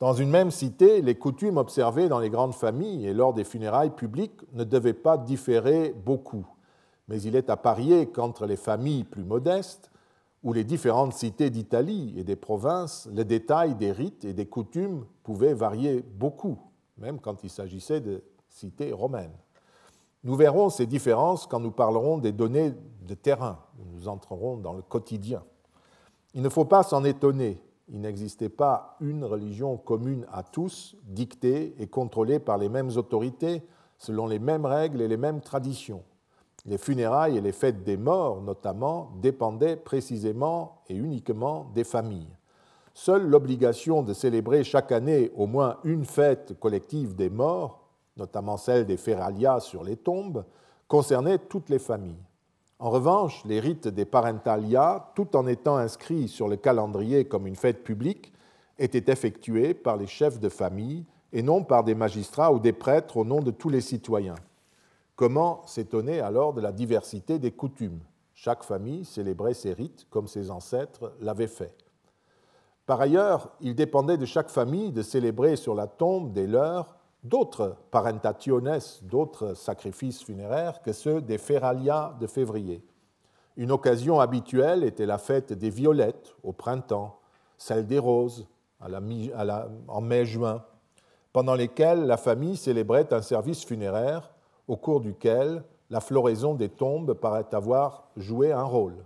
Dans une même cité, les coutumes observées dans les grandes familles et lors des funérailles publiques ne devaient pas différer beaucoup, mais il est à parier qu'entre les familles plus modestes, où les différentes cités d'Italie et des provinces, les détails des rites et des coutumes pouvaient varier beaucoup, même quand il s'agissait de cités romaines. Nous verrons ces différences quand nous parlerons des données de terrain, nous entrerons dans le quotidien. Il ne faut pas s'en étonner, il n'existait pas une religion commune à tous, dictée et contrôlée par les mêmes autorités, selon les mêmes règles et les mêmes traditions. Les funérailles et les fêtes des morts, notamment, dépendaient précisément et uniquement des familles. Seule l'obligation de célébrer chaque année au moins une fête collective des morts, notamment celle des feralia sur les tombes, concernait toutes les familles. En revanche, les rites des parentalia, tout en étant inscrits sur le calendrier comme une fête publique, étaient effectués par les chefs de famille et non par des magistrats ou des prêtres au nom de tous les citoyens. Comment s'étonner alors de la diversité des coutumes? Chaque famille célébrait ses rites comme ses ancêtres l'avaient fait. Par ailleurs, il dépendait de chaque famille de célébrer sur la tombe des leurs d'autres parentationes, d'autres sacrifices funéraires que ceux des feralia de février. Une occasion habituelle était la fête des violettes au printemps, celle des roses en mai-juin, pendant lesquelles la famille célébrait un service funéraire au cours duquel la floraison des tombes paraît avoir joué un rôle.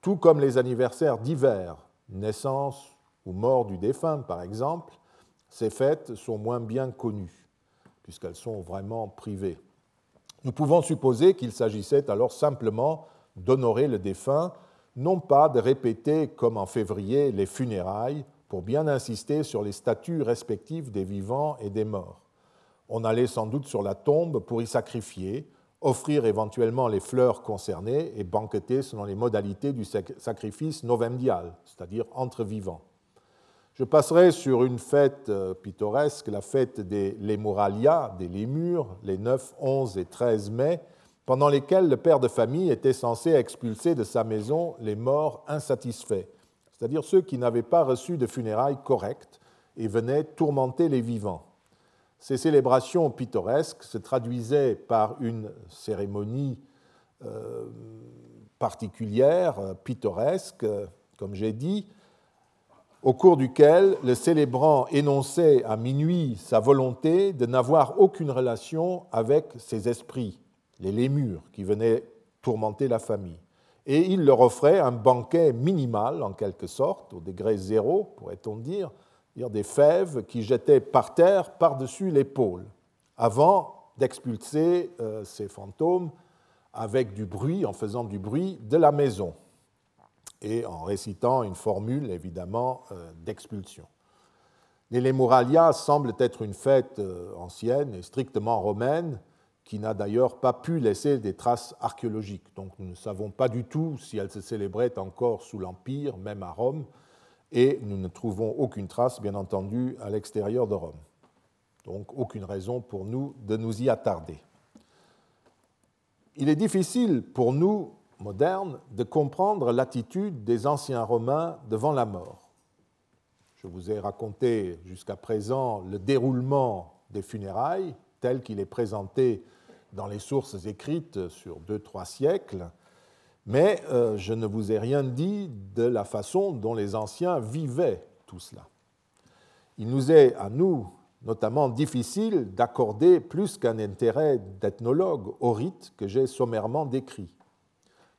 Tout comme les anniversaires divers, naissance ou mort du défunt par exemple, ces fêtes sont moins bien connues, puisqu'elles sont vraiment privées. Nous pouvons supposer qu'il s'agissait alors simplement d'honorer le défunt, non pas de répéter comme en février les funérailles pour bien insister sur les statuts respectifs des vivants et des morts on allait sans doute sur la tombe pour y sacrifier, offrir éventuellement les fleurs concernées et banqueter selon les modalités du sacrifice novemdial, c'est-à-dire entre vivants. Je passerai sur une fête euh, pittoresque, la fête des Lemuralia, des Lémurs, les 9, 11 et 13 mai, pendant lesquels le père de famille était censé expulser de sa maison les morts insatisfaits, c'est-à-dire ceux qui n'avaient pas reçu de funérailles correctes et venaient tourmenter les vivants. Ces célébrations pittoresques se traduisaient par une cérémonie euh, particulière, pittoresque, comme j'ai dit, au cours duquel le célébrant énonçait à minuit sa volonté de n'avoir aucune relation avec ces esprits, les lémures, qui venaient tourmenter la famille. Et il leur offrait un banquet minimal, en quelque sorte, au degré zéro, pourrait-on dire des fèves qui jetaient par terre par-dessus l'épaule, avant d'expulser euh, ces fantômes avec du bruit, en faisant du bruit de la maison et en récitant une formule évidemment euh, d'expulsion. Les Lemuralia semblent être une fête euh, ancienne et strictement romaine qui n'a d'ailleurs pas pu laisser des traces archéologiques. Donc nous ne savons pas du tout si elle se célébrait encore sous l'Empire, même à Rome, et nous ne trouvons aucune trace, bien entendu, à l'extérieur de Rome. Donc aucune raison pour nous de nous y attarder. Il est difficile pour nous, modernes, de comprendre l'attitude des anciens Romains devant la mort. Je vous ai raconté jusqu'à présent le déroulement des funérailles tel qu'il est présenté dans les sources écrites sur deux, trois siècles. Mais euh, je ne vous ai rien dit de la façon dont les anciens vivaient tout cela. Il nous est, à nous, notamment difficile d'accorder plus qu'un intérêt d'ethnologue au rite que j'ai sommairement décrit.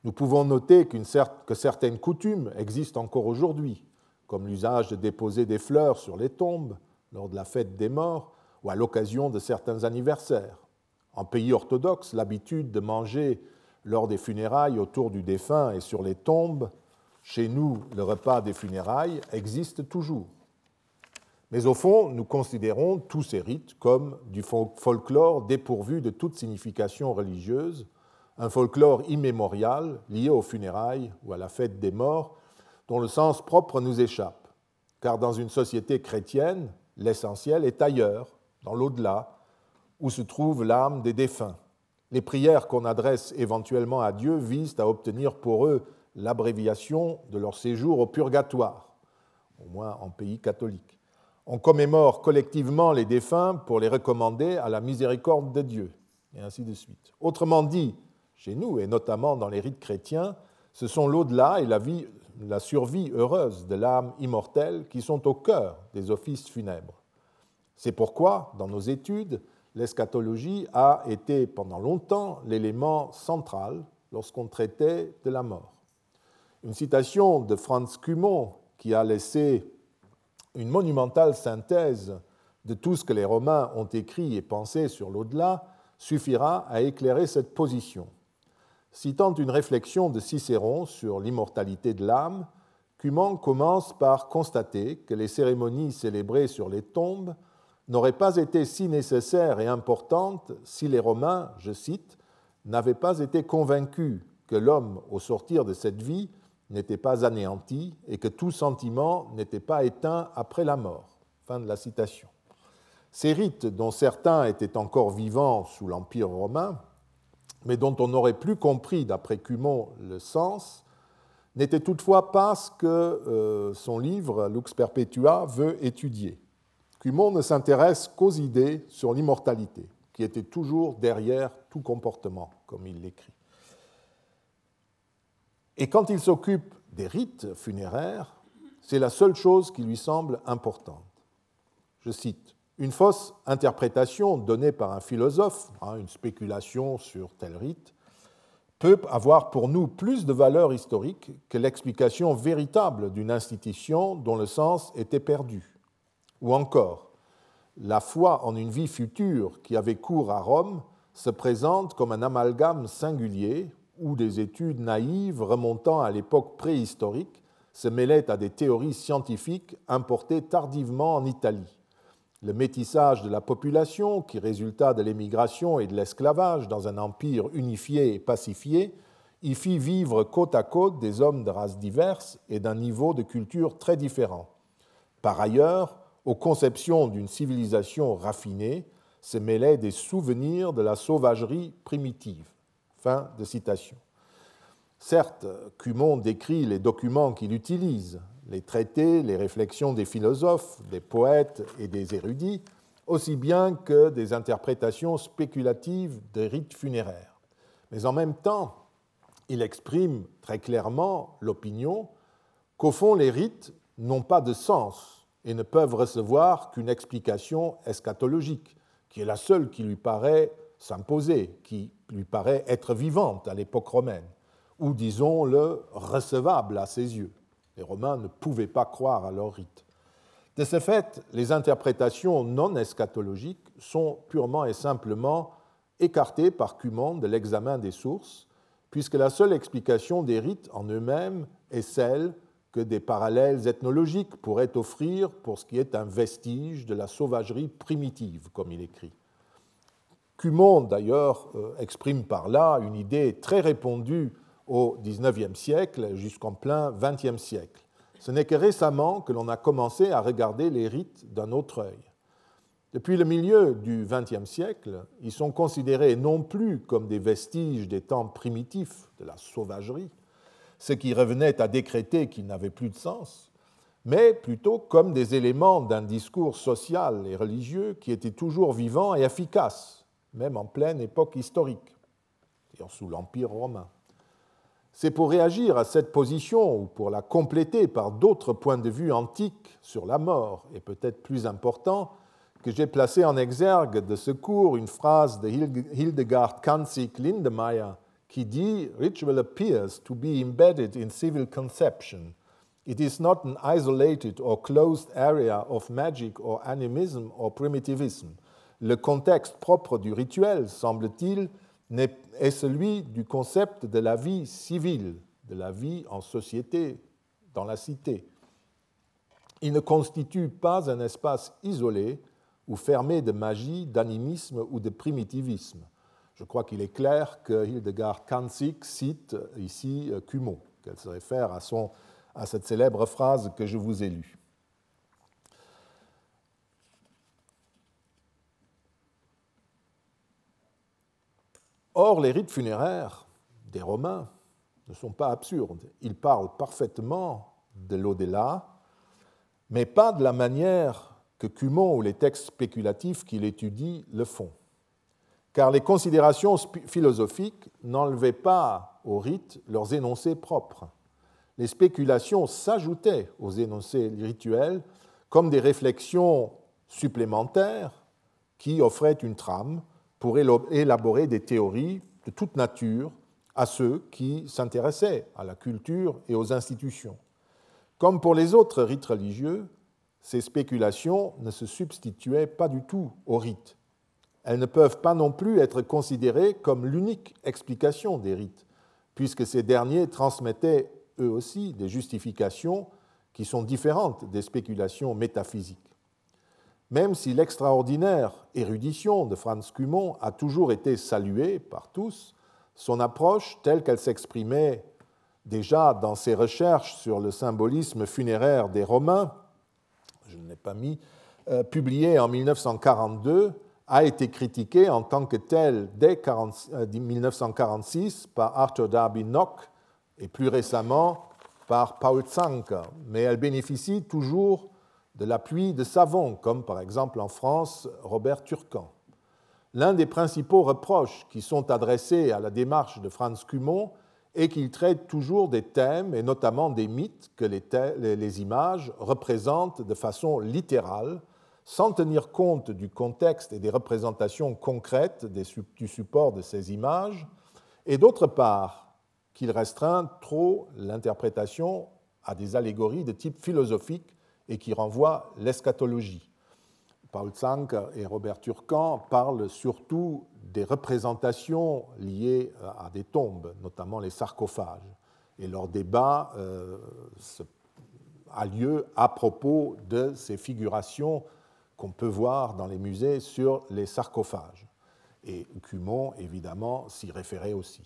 Nous pouvons noter que certaines coutumes existent encore aujourd'hui, comme l'usage de déposer des fleurs sur les tombes lors de la fête des morts ou à l'occasion de certains anniversaires. En pays orthodoxe, l'habitude de manger lors des funérailles autour du défunt et sur les tombes, chez nous, le repas des funérailles existe toujours. Mais au fond, nous considérons tous ces rites comme du folklore dépourvu de toute signification religieuse, un folklore immémorial lié aux funérailles ou à la fête des morts, dont le sens propre nous échappe. Car dans une société chrétienne, l'essentiel est ailleurs, dans l'au-delà, où se trouve l'âme des défunts. Les prières qu'on adresse éventuellement à Dieu visent à obtenir pour eux l'abréviation de leur séjour au purgatoire, au moins en pays catholique. On commémore collectivement les défunts pour les recommander à la miséricorde de Dieu, et ainsi de suite. Autrement dit, chez nous, et notamment dans les rites chrétiens, ce sont l'au-delà et la vie la survie heureuse de l'âme immortelle qui sont au cœur des offices funèbres. C'est pourquoi, dans nos études, l'eschatologie a été pendant longtemps l'élément central lorsqu'on traitait de la mort. Une citation de Franz Cumont qui a laissé une monumentale synthèse de tout ce que les Romains ont écrit et pensé sur l'au-delà suffira à éclairer cette position. Citant une réflexion de Cicéron sur l'immortalité de l'âme, Cumont commence par constater que les cérémonies célébrées sur les tombes n'auraient pas été si nécessaires et importantes si les Romains, je cite, n'avaient pas été convaincus que l'homme, au sortir de cette vie, n'était pas anéanti et que tout sentiment n'était pas éteint après la mort. Fin de la citation. Ces rites, dont certains étaient encore vivants sous l'Empire romain, mais dont on n'aurait plus compris, d'après Cumont, le sens, n'étaient toutefois pas ce que euh, son livre Lux Perpetua veut étudier. Cumont ne s'intéresse qu'aux idées sur l'immortalité, qui étaient toujours derrière tout comportement, comme il l'écrit. Et quand il s'occupe des rites funéraires, c'est la seule chose qui lui semble importante. Je cite, Une fausse interprétation donnée par un philosophe, hein, une spéculation sur tel rite, peut avoir pour nous plus de valeur historique que l'explication véritable d'une institution dont le sens était perdu. Ou encore, la foi en une vie future qui avait cours à Rome se présente comme un amalgame singulier où des études naïves remontant à l'époque préhistorique se mêlaient à des théories scientifiques importées tardivement en Italie. Le métissage de la population, qui résulta de l'émigration et de l'esclavage dans un empire unifié et pacifié, y fit vivre côte à côte des hommes de races diverses et d'un niveau de culture très différent. Par ailleurs, aux conceptions d'une civilisation raffinée se mêlaient des souvenirs de la sauvagerie primitive. Fin de citation. Certes, Cumont décrit les documents qu'il utilise, les traités, les réflexions des philosophes, des poètes et des érudits, aussi bien que des interprétations spéculatives des rites funéraires. Mais en même temps, il exprime très clairement l'opinion qu'au fond, les rites n'ont pas de sens et ne peuvent recevoir qu'une explication eschatologique, qui est la seule qui lui paraît s'imposer, qui lui paraît être vivante à l'époque romaine, ou disons-le recevable à ses yeux. Les Romains ne pouvaient pas croire à leur rite. De ce fait, les interprétations non eschatologiques sont purement et simplement écartées par Cumont de l'examen des sources, puisque la seule explication des rites en eux-mêmes est celle que des parallèles ethnologiques pourraient offrir pour ce qui est un vestige de la sauvagerie primitive, comme il écrit. Cumont, d'ailleurs, euh, exprime par là une idée très répandue au XIXe siècle jusqu'en plein XXe siècle. Ce n'est que récemment que l'on a commencé à regarder les rites d'un autre œil. Depuis le milieu du XXe siècle, ils sont considérés non plus comme des vestiges des temps primitifs de la sauvagerie, ce qui revenait à décréter qu'ils n'avaient plus de sens, mais plutôt comme des éléments d'un discours social et religieux qui était toujours vivant et efficace, même en pleine époque historique, sous l'Empire romain. C'est pour réagir à cette position ou pour la compléter par d'autres points de vue antiques sur la mort, et peut-être plus importants, que j'ai placé en exergue de ce cours une phrase de Hildegard Kanzig Lindemeyer qui dit Ritual appears to be embedded in civil conception. It is not an isolated or closed area of magic or animism or primitivism le contexte propre du rituel, semble-t-il, est celui du concept de la vie civile, de la vie en société, dans la cité. Il ne constitue pas un espace isolé ou fermé de magie, d'animisme ou de primitivisme. Je crois qu'il est clair que Hildegard Kanzig cite ici Cumont, qu'elle se réfère à, à cette célèbre phrase que je vous ai lue. Or, les rites funéraires des Romains ne sont pas absurdes. Ils parlent parfaitement de l'au-delà, mais pas de la manière que Cumont ou les textes spéculatifs qu'il étudie le font. Car les considérations philosophiques n'enlevaient pas aux rites leurs énoncés propres. les spéculations s'ajoutaient aux énoncés rituels comme des réflexions supplémentaires qui offraient une trame pour élaborer des théories de toute nature à ceux qui s'intéressaient à la culture et aux institutions. Comme pour les autres rites religieux, ces spéculations ne se substituaient pas du tout aux rites. Elles ne peuvent pas non plus être considérées comme l'unique explication des rites, puisque ces derniers transmettaient eux aussi des justifications qui sont différentes des spéculations métaphysiques. Même si l'extraordinaire érudition de Franz Cumont a toujours été saluée par tous, son approche, telle qu'elle s'exprimait déjà dans ses recherches sur le symbolisme funéraire des Romains, je ne l'ai pas mis, euh, publiée en 1942, a été critiquée en tant que telle dès 1946 euh, par Arthur Darby Nock et plus récemment par Paul Zanker, mais elle bénéficie toujours de l'appui de savants, comme par exemple en France Robert Turcan. L'un des principaux reproches qui sont adressés à la démarche de Franz Cumont est qu'il traite toujours des thèmes et notamment des mythes que les, images représentent de façon littérale, sans tenir compte du contexte et des représentations concrètes du support de ces images, et d'autre part qu'il restreint trop l'interprétation à des allégories de type philosophique et qui renvoie l'eschatologie. Paul Zanck et Robert Turcan parlent surtout des représentations liées à des tombes, notamment les sarcophages. Et leur débat euh, a lieu à propos de ces figurations qu'on peut voir dans les musées sur les sarcophages. Et Cumont, évidemment, s'y référait aussi.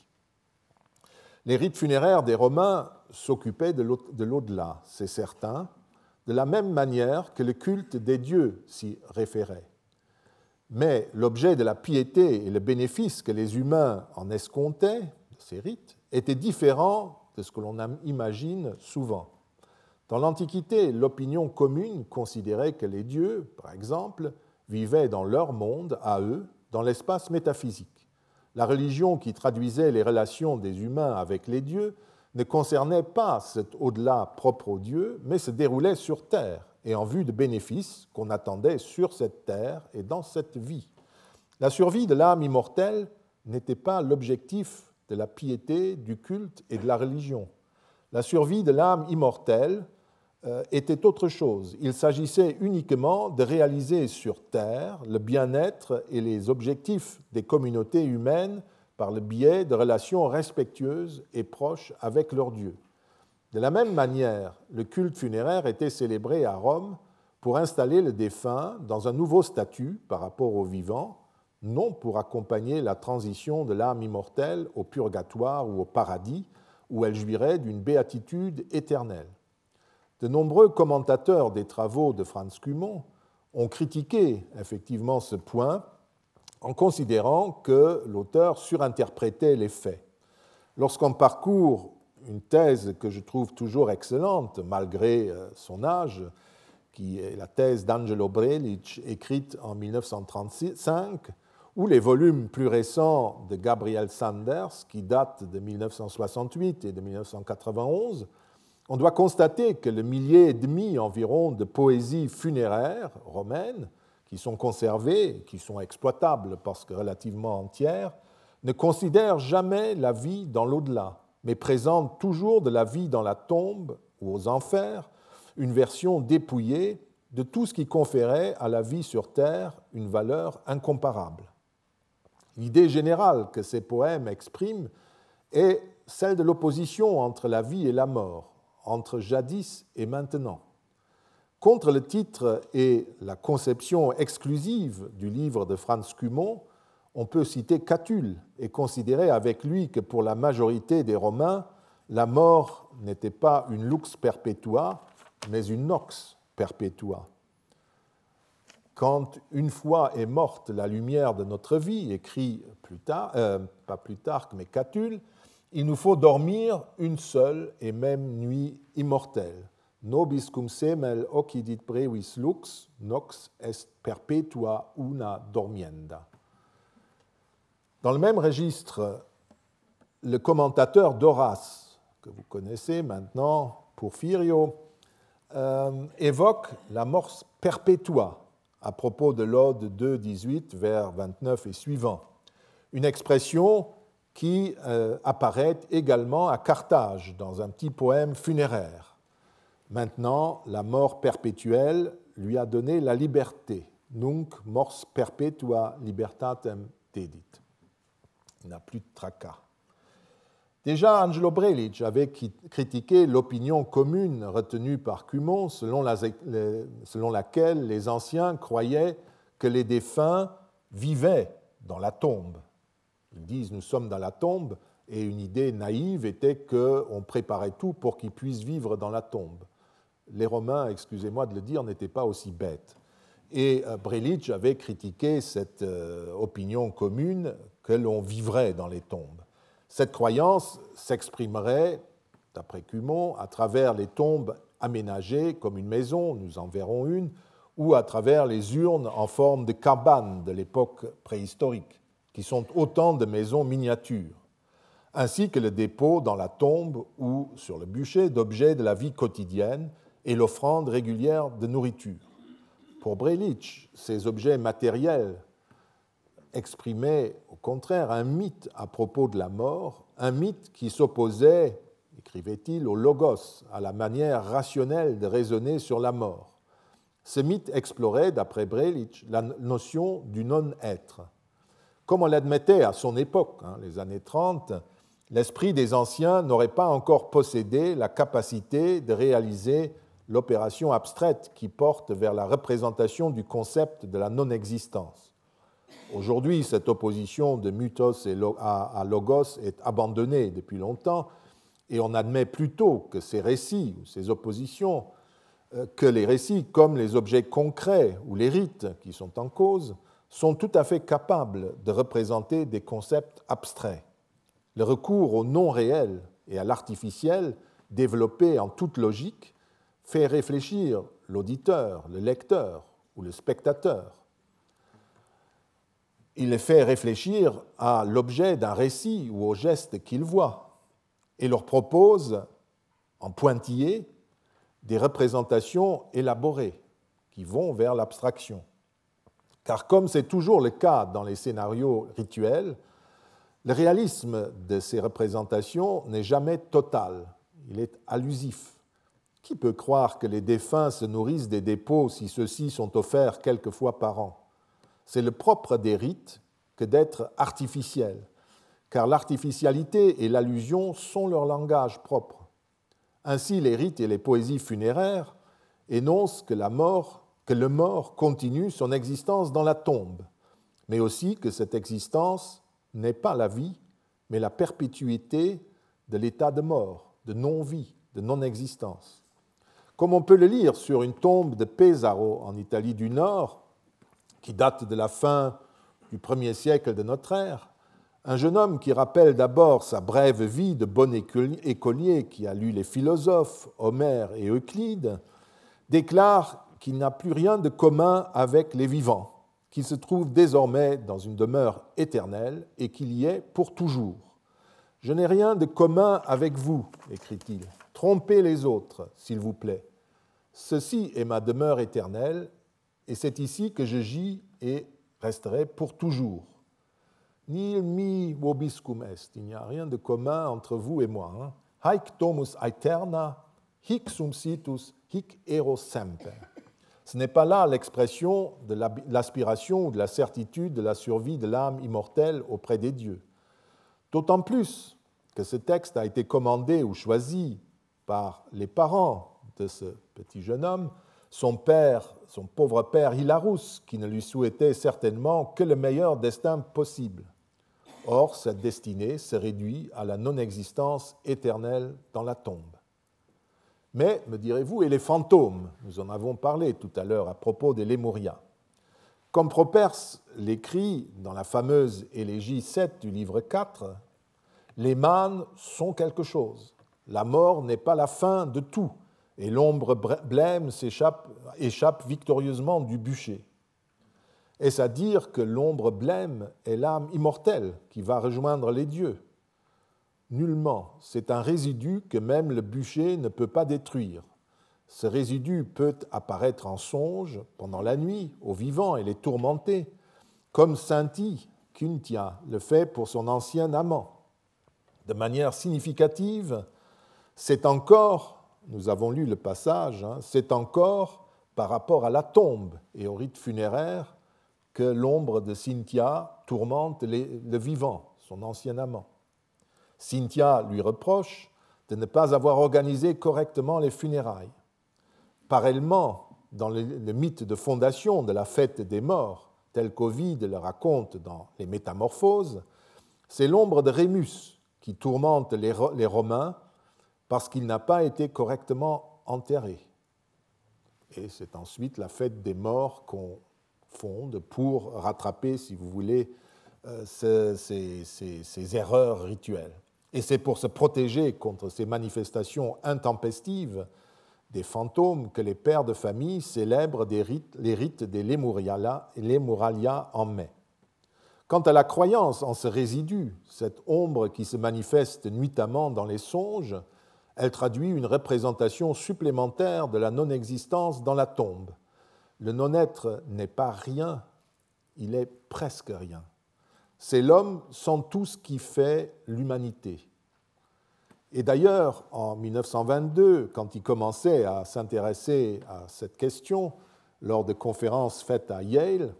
Les rites funéraires des Romains s'occupaient de l'au-delà, c'est certain, de la même manière que le culte des dieux s'y référait. Mais l'objet de la piété et le bénéfice que les humains en escomptaient de ces rites était différent de ce que l'on imagine souvent. Dans l'Antiquité, l'opinion commune considérait que les dieux, par exemple, vivaient dans leur monde, à eux, dans l'espace métaphysique. La religion qui traduisait les relations des humains avec les dieux ne concernait pas cet au-delà propre aux dieux, mais se déroulait sur terre et en vue de bénéfices qu'on attendait sur cette terre et dans cette vie. La survie de l'âme immortelle n'était pas l'objectif de la piété, du culte et de la religion. La survie de l'âme immortelle était autre chose. Il s'agissait uniquement de réaliser sur Terre le bien-être et les objectifs des communautés humaines par le biais de relations respectueuses et proches avec leur Dieu. De la même manière, le culte funéraire était célébré à Rome pour installer le défunt dans un nouveau statut par rapport au vivant, non pour accompagner la transition de l'âme immortelle au purgatoire ou au paradis, où elle jouirait d'une béatitude éternelle. De nombreux commentateurs des travaux de Franz Cumont ont critiqué effectivement ce point en considérant que l'auteur surinterprétait les faits. Lorsqu'on parcourt une thèse que je trouve toujours excellente, malgré euh, son âge, qui est la thèse d'Angelo Brelic, écrite en 1935, ou les volumes plus récents de Gabriel Sanders, qui datent de 1968 et de 1991, on doit constater que le millier et demi environ de poésies funéraires romaines qui sont conservées, qui sont exploitables parce que relativement entières, ne considèrent jamais la vie dans l'au-delà, mais présentent toujours de la vie dans la tombe ou aux enfers une version dépouillée de tout ce qui conférait à la vie sur Terre une valeur incomparable. L'idée générale que ces poèmes expriment est celle de l'opposition entre la vie et la mort, entre jadis et maintenant. Contre le titre et la conception exclusive du livre de Franz Cumont, on peut citer Catulle et considérer avec lui que pour la majorité des Romains, la mort n'était pas une lux perpetua, mais une nox perpetua. Quand une fois est morte la lumière de notre vie, écrit plus tard, euh, pas plus tard, mais Catulle, il nous faut dormir une seule et même nuit immortelle nobis cum semel occidit brevis lux, nox est perpetua una dormienda. Dans le même registre, le commentateur d'Horace, que vous connaissez maintenant, Porfirio, euh, évoque la mort perpétua à propos de l'Ode 2, 18 vers 29 et suivant. Une expression qui euh, apparaît également à Carthage dans un petit poème funéraire. Maintenant, la mort perpétuelle lui a donné la liberté. Nunc mors perpetua libertatem dedit. Il n'a plus de tracas. Déjà, Angelo Brelic avait critiqué l'opinion commune retenue par Cumon selon, selon laquelle les anciens croyaient que les défunts vivaient dans la tombe. Ils disent nous sommes dans la tombe et une idée naïve était qu'on préparait tout pour qu'ils puissent vivre dans la tombe. Les Romains, excusez-moi de le dire, n'étaient pas aussi bêtes. Et euh, Brelic avait critiqué cette euh, opinion commune que l'on vivrait dans les tombes. Cette croyance s'exprimerait, d'après Cumont, à travers les tombes aménagées comme une maison, nous en verrons une, ou à travers les urnes en forme de cabanes de l'époque préhistorique, qui sont autant de maisons miniatures, ainsi que le dépôt dans la tombe ou sur le bûcher d'objets de la vie quotidienne et l'offrande régulière de nourriture. Pour Brelich, ces objets matériels exprimaient au contraire un mythe à propos de la mort, un mythe qui s'opposait, écrivait-il, au logos, à la manière rationnelle de raisonner sur la mort. Ce mythe explorait, d'après Brelich, la notion du non-être. Comme on l'admettait à son époque, hein, les années 30, l'esprit des anciens n'aurait pas encore possédé la capacité de réaliser l'opération abstraite qui porte vers la représentation du concept de la non-existence. Aujourd'hui, cette opposition de mythos à logos est abandonnée depuis longtemps et on admet plutôt que ces récits, ces oppositions, euh, que les récits comme les objets concrets ou les rites qui sont en cause sont tout à fait capables de représenter des concepts abstraits. Le recours au non réel et à l'artificiel, développé en toute logique, fait réfléchir l'auditeur, le lecteur ou le spectateur. Il les fait réfléchir à l'objet d'un récit ou au geste qu'il voit et leur propose en pointillé des représentations élaborées qui vont vers l'abstraction. Car comme c'est toujours le cas dans les scénarios rituels, le réalisme de ces représentations n'est jamais total, il est allusif. Qui peut croire que les défunts se nourrissent des dépôts si ceux-ci sont offerts quelques fois par an? C'est le propre des rites que d'être artificiels, car l'artificialité et l'allusion sont leur langage propre. Ainsi, les rites et les poésies funéraires énoncent que, la mort, que le mort continue son existence dans la tombe, mais aussi que cette existence n'est pas la vie, mais la perpétuité de l'état de mort, de non-vie, de non-existence. Comme on peut le lire sur une tombe de Pesaro en Italie du Nord, qui date de la fin du premier siècle de notre ère, un jeune homme qui rappelle d'abord sa brève vie de bon écolier qui a lu les philosophes Homère et Euclide, déclare qu'il n'a plus rien de commun avec les vivants, qu'il se trouve désormais dans une demeure éternelle et qu'il y est pour toujours. Je n'ai rien de commun avec vous, écrit-il. Trompez les autres, s'il vous plaît. Ceci est ma demeure éternelle, et c'est ici que je gis et resterai pour toujours. Nil mi vobiscum est, il n'y a rien de commun entre vous et moi. Hein. Haec domus aeterna, hic sum situs, hic ero semper. Ce n'est pas là l'expression de l'aspiration ou de la certitude de la survie de l'âme immortelle auprès des dieux. D'autant plus que ce texte a été commandé ou choisi par les parents de ce petit jeune homme, son père, son pauvre père Hilarus, qui ne lui souhaitait certainement que le meilleur destin possible. Or, cette destinée se réduit à la non-existence éternelle dans la tombe. Mais, me direz-vous, et les fantômes Nous en avons parlé tout à l'heure à propos des Lémuriens. Comme Properce l'écrit dans la fameuse élégie 7 du livre 4, les mânes sont quelque chose. La mort n'est pas la fin de tout, et l'ombre blême échappe victorieusement du bûcher. Est-ce à dire que l'ombre blême est l'âme immortelle qui va rejoindre les dieux? Nullement. C'est un résidu que même le bûcher ne peut pas détruire. Ce résidu peut apparaître en songe pendant la nuit aux vivants et les tourmenter, comme Sainti, Kuntia, le fait pour son ancien amant. De manière significative, c'est encore, nous avons lu le passage, hein, c'est encore par rapport à la tombe et au rite funéraire que l'ombre de Cynthia tourmente le vivant, son ancien amant. Cynthia lui reproche de ne pas avoir organisé correctement les funérailles. Parallèlement, dans le, mythe de fondation de la fête des morts, tel qu'Ovide le raconte dans les Métamorphoses, c'est l'ombre de Rémus qui tourmente les, Romains parce qu'il n'a pas été correctement enterré. Et c'est ensuite la fête des morts qu'on fonde pour rattraper, si vous voulez, euh, ces erreurs rituelles. Et c'est pour se protéger contre ces manifestations intempestives des fantômes que les pères de famille célèbrent des rites, les rites des Lemuralia en mai. Quant à la croyance en ce résidu, cette ombre qui se manifeste nuitamment dans les songes, elle traduit une représentation supplémentaire de la non-existence dans la tombe. Le non-être n'est pas rien, il est presque rien. C'est l'homme sans tout ce qui fait l'humanité. Et d'ailleurs, en 1922, quand il commençait à s'intéresser à cette question, lors de conférences faites à Yale,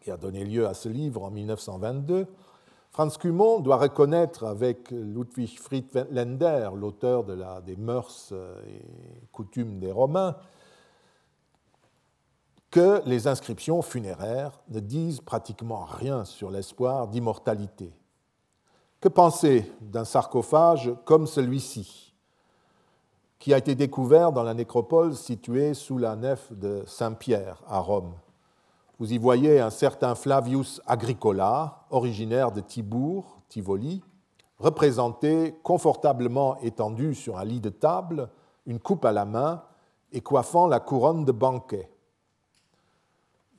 qui a donné lieu à ce livre en 1922, Franz Cumont doit reconnaître avec Ludwig Friedländer, l'auteur de la, des mœurs et coutumes des Romains, que les inscriptions funéraires ne disent pratiquement rien sur l'espoir d'immortalité. Que penser d'un sarcophage comme celui-ci, qui a été découvert dans la nécropole située sous la nef de Saint-Pierre à Rome? Vous y voyez un certain Flavius Agricola, originaire de Tibourg, Tivoli, représenté confortablement étendu sur un lit de table, une coupe à la main et coiffant la couronne de banquet.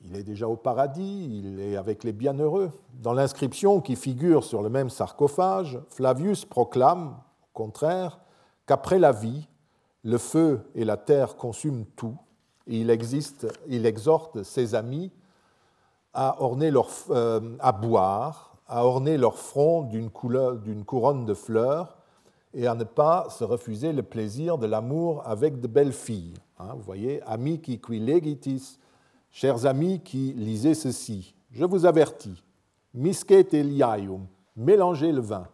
Il est déjà au paradis, il est avec les bienheureux. Dans l'inscription qui figure sur le même sarcophage, Flavius proclame, au contraire, qu'après la vie, le feu et la terre consument tout, il exhorte ses amis à, orner leur, euh, à boire, à orner leur front d'une couronne de fleurs, et à ne pas se refuser le plaisir de l'amour avec de belles filles. Hein, vous voyez, amici qui legitis Chers amis qui lisez ceci, je vous avertis, misket eliaium, mélangez le vin,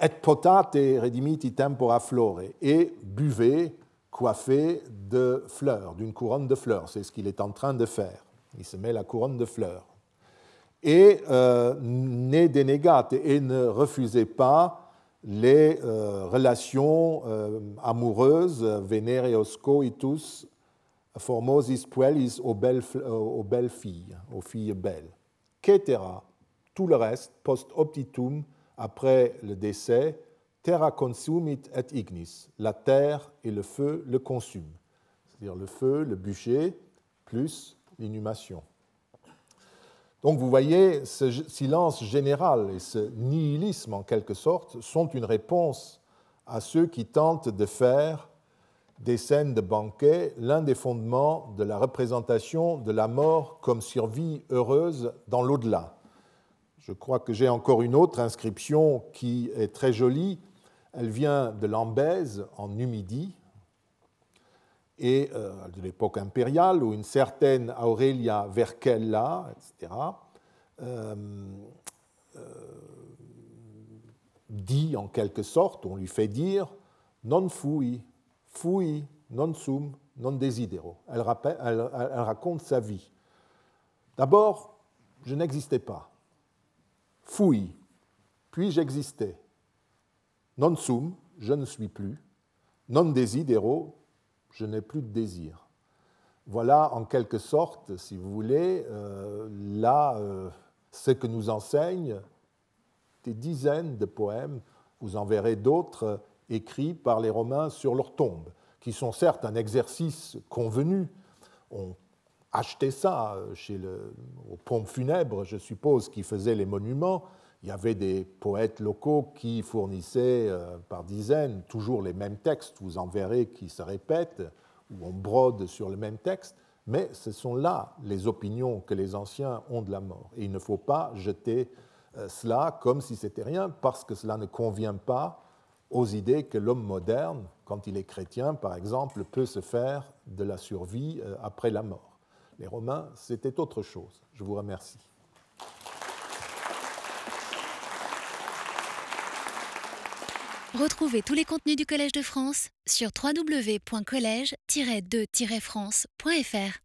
et potate redimiti tempora flore, et buvez coiffé de fleurs, d'une couronne de fleurs. C'est ce qu'il est en train de faire. Il se met la couronne de fleurs. Et euh, ne dénégate et ne refusez pas les euh, relations euh, amoureuses, venereos coitus, formosis puellis aux belles, aux belles filles, aux filles belles. Cetera, tout le reste, post optitum, après le décès, terra consumit et ignis, la terre et le feu le consument. C'est-à-dire le feu, le bûcher, plus l'inhumation. Donc vous voyez, ce silence général et ce nihilisme en quelque sorte sont une réponse à ceux qui tentent de faire des scènes de banquet l'un des fondements de la représentation de la mort comme survie heureuse dans l'au-delà. Je crois que j'ai encore une autre inscription qui est très jolie. Elle vient de Lambèse, en Numidie, et euh, de l'époque impériale, où une certaine Aurelia Vercella, etc., euh, euh, dit en quelque sorte, on lui fait dire, non fui, fui non sum non desidero. Elle, raconte sa vie. D'abord, je n'existais pas. Fui, puis j'existais. Non sum, je ne suis plus. Non desidero, je n'ai plus de désir. Voilà en quelque sorte, si vous voulez, euh, là, euh, ce que nous enseignent des dizaines de poèmes. Vous en verrez d'autres écrits par les Romains sur leurs tombes, qui sont certes un exercice convenu. On achetait ça chez le, aux pompes funèbres, je suppose, qui faisaient les monuments. Il y avait des poètes locaux qui fournissaient euh, par dizaines toujours les mêmes textes. Vous en verrez qui se répètent, ou on brode sur le même texte. Mais ce sont là les opinions que les anciens ont de la mort. Et il ne faut pas jeter euh, cela comme si c'était rien, parce que cela ne convient pas aux idées que l'homme moderne, quand il est chrétien par exemple, peut se faire de la survie euh, après la mort. Les Romains, c'était autre chose. Je vous remercie. Retrouvez tous les contenus du Collège de France sur www.colège-2-france.fr.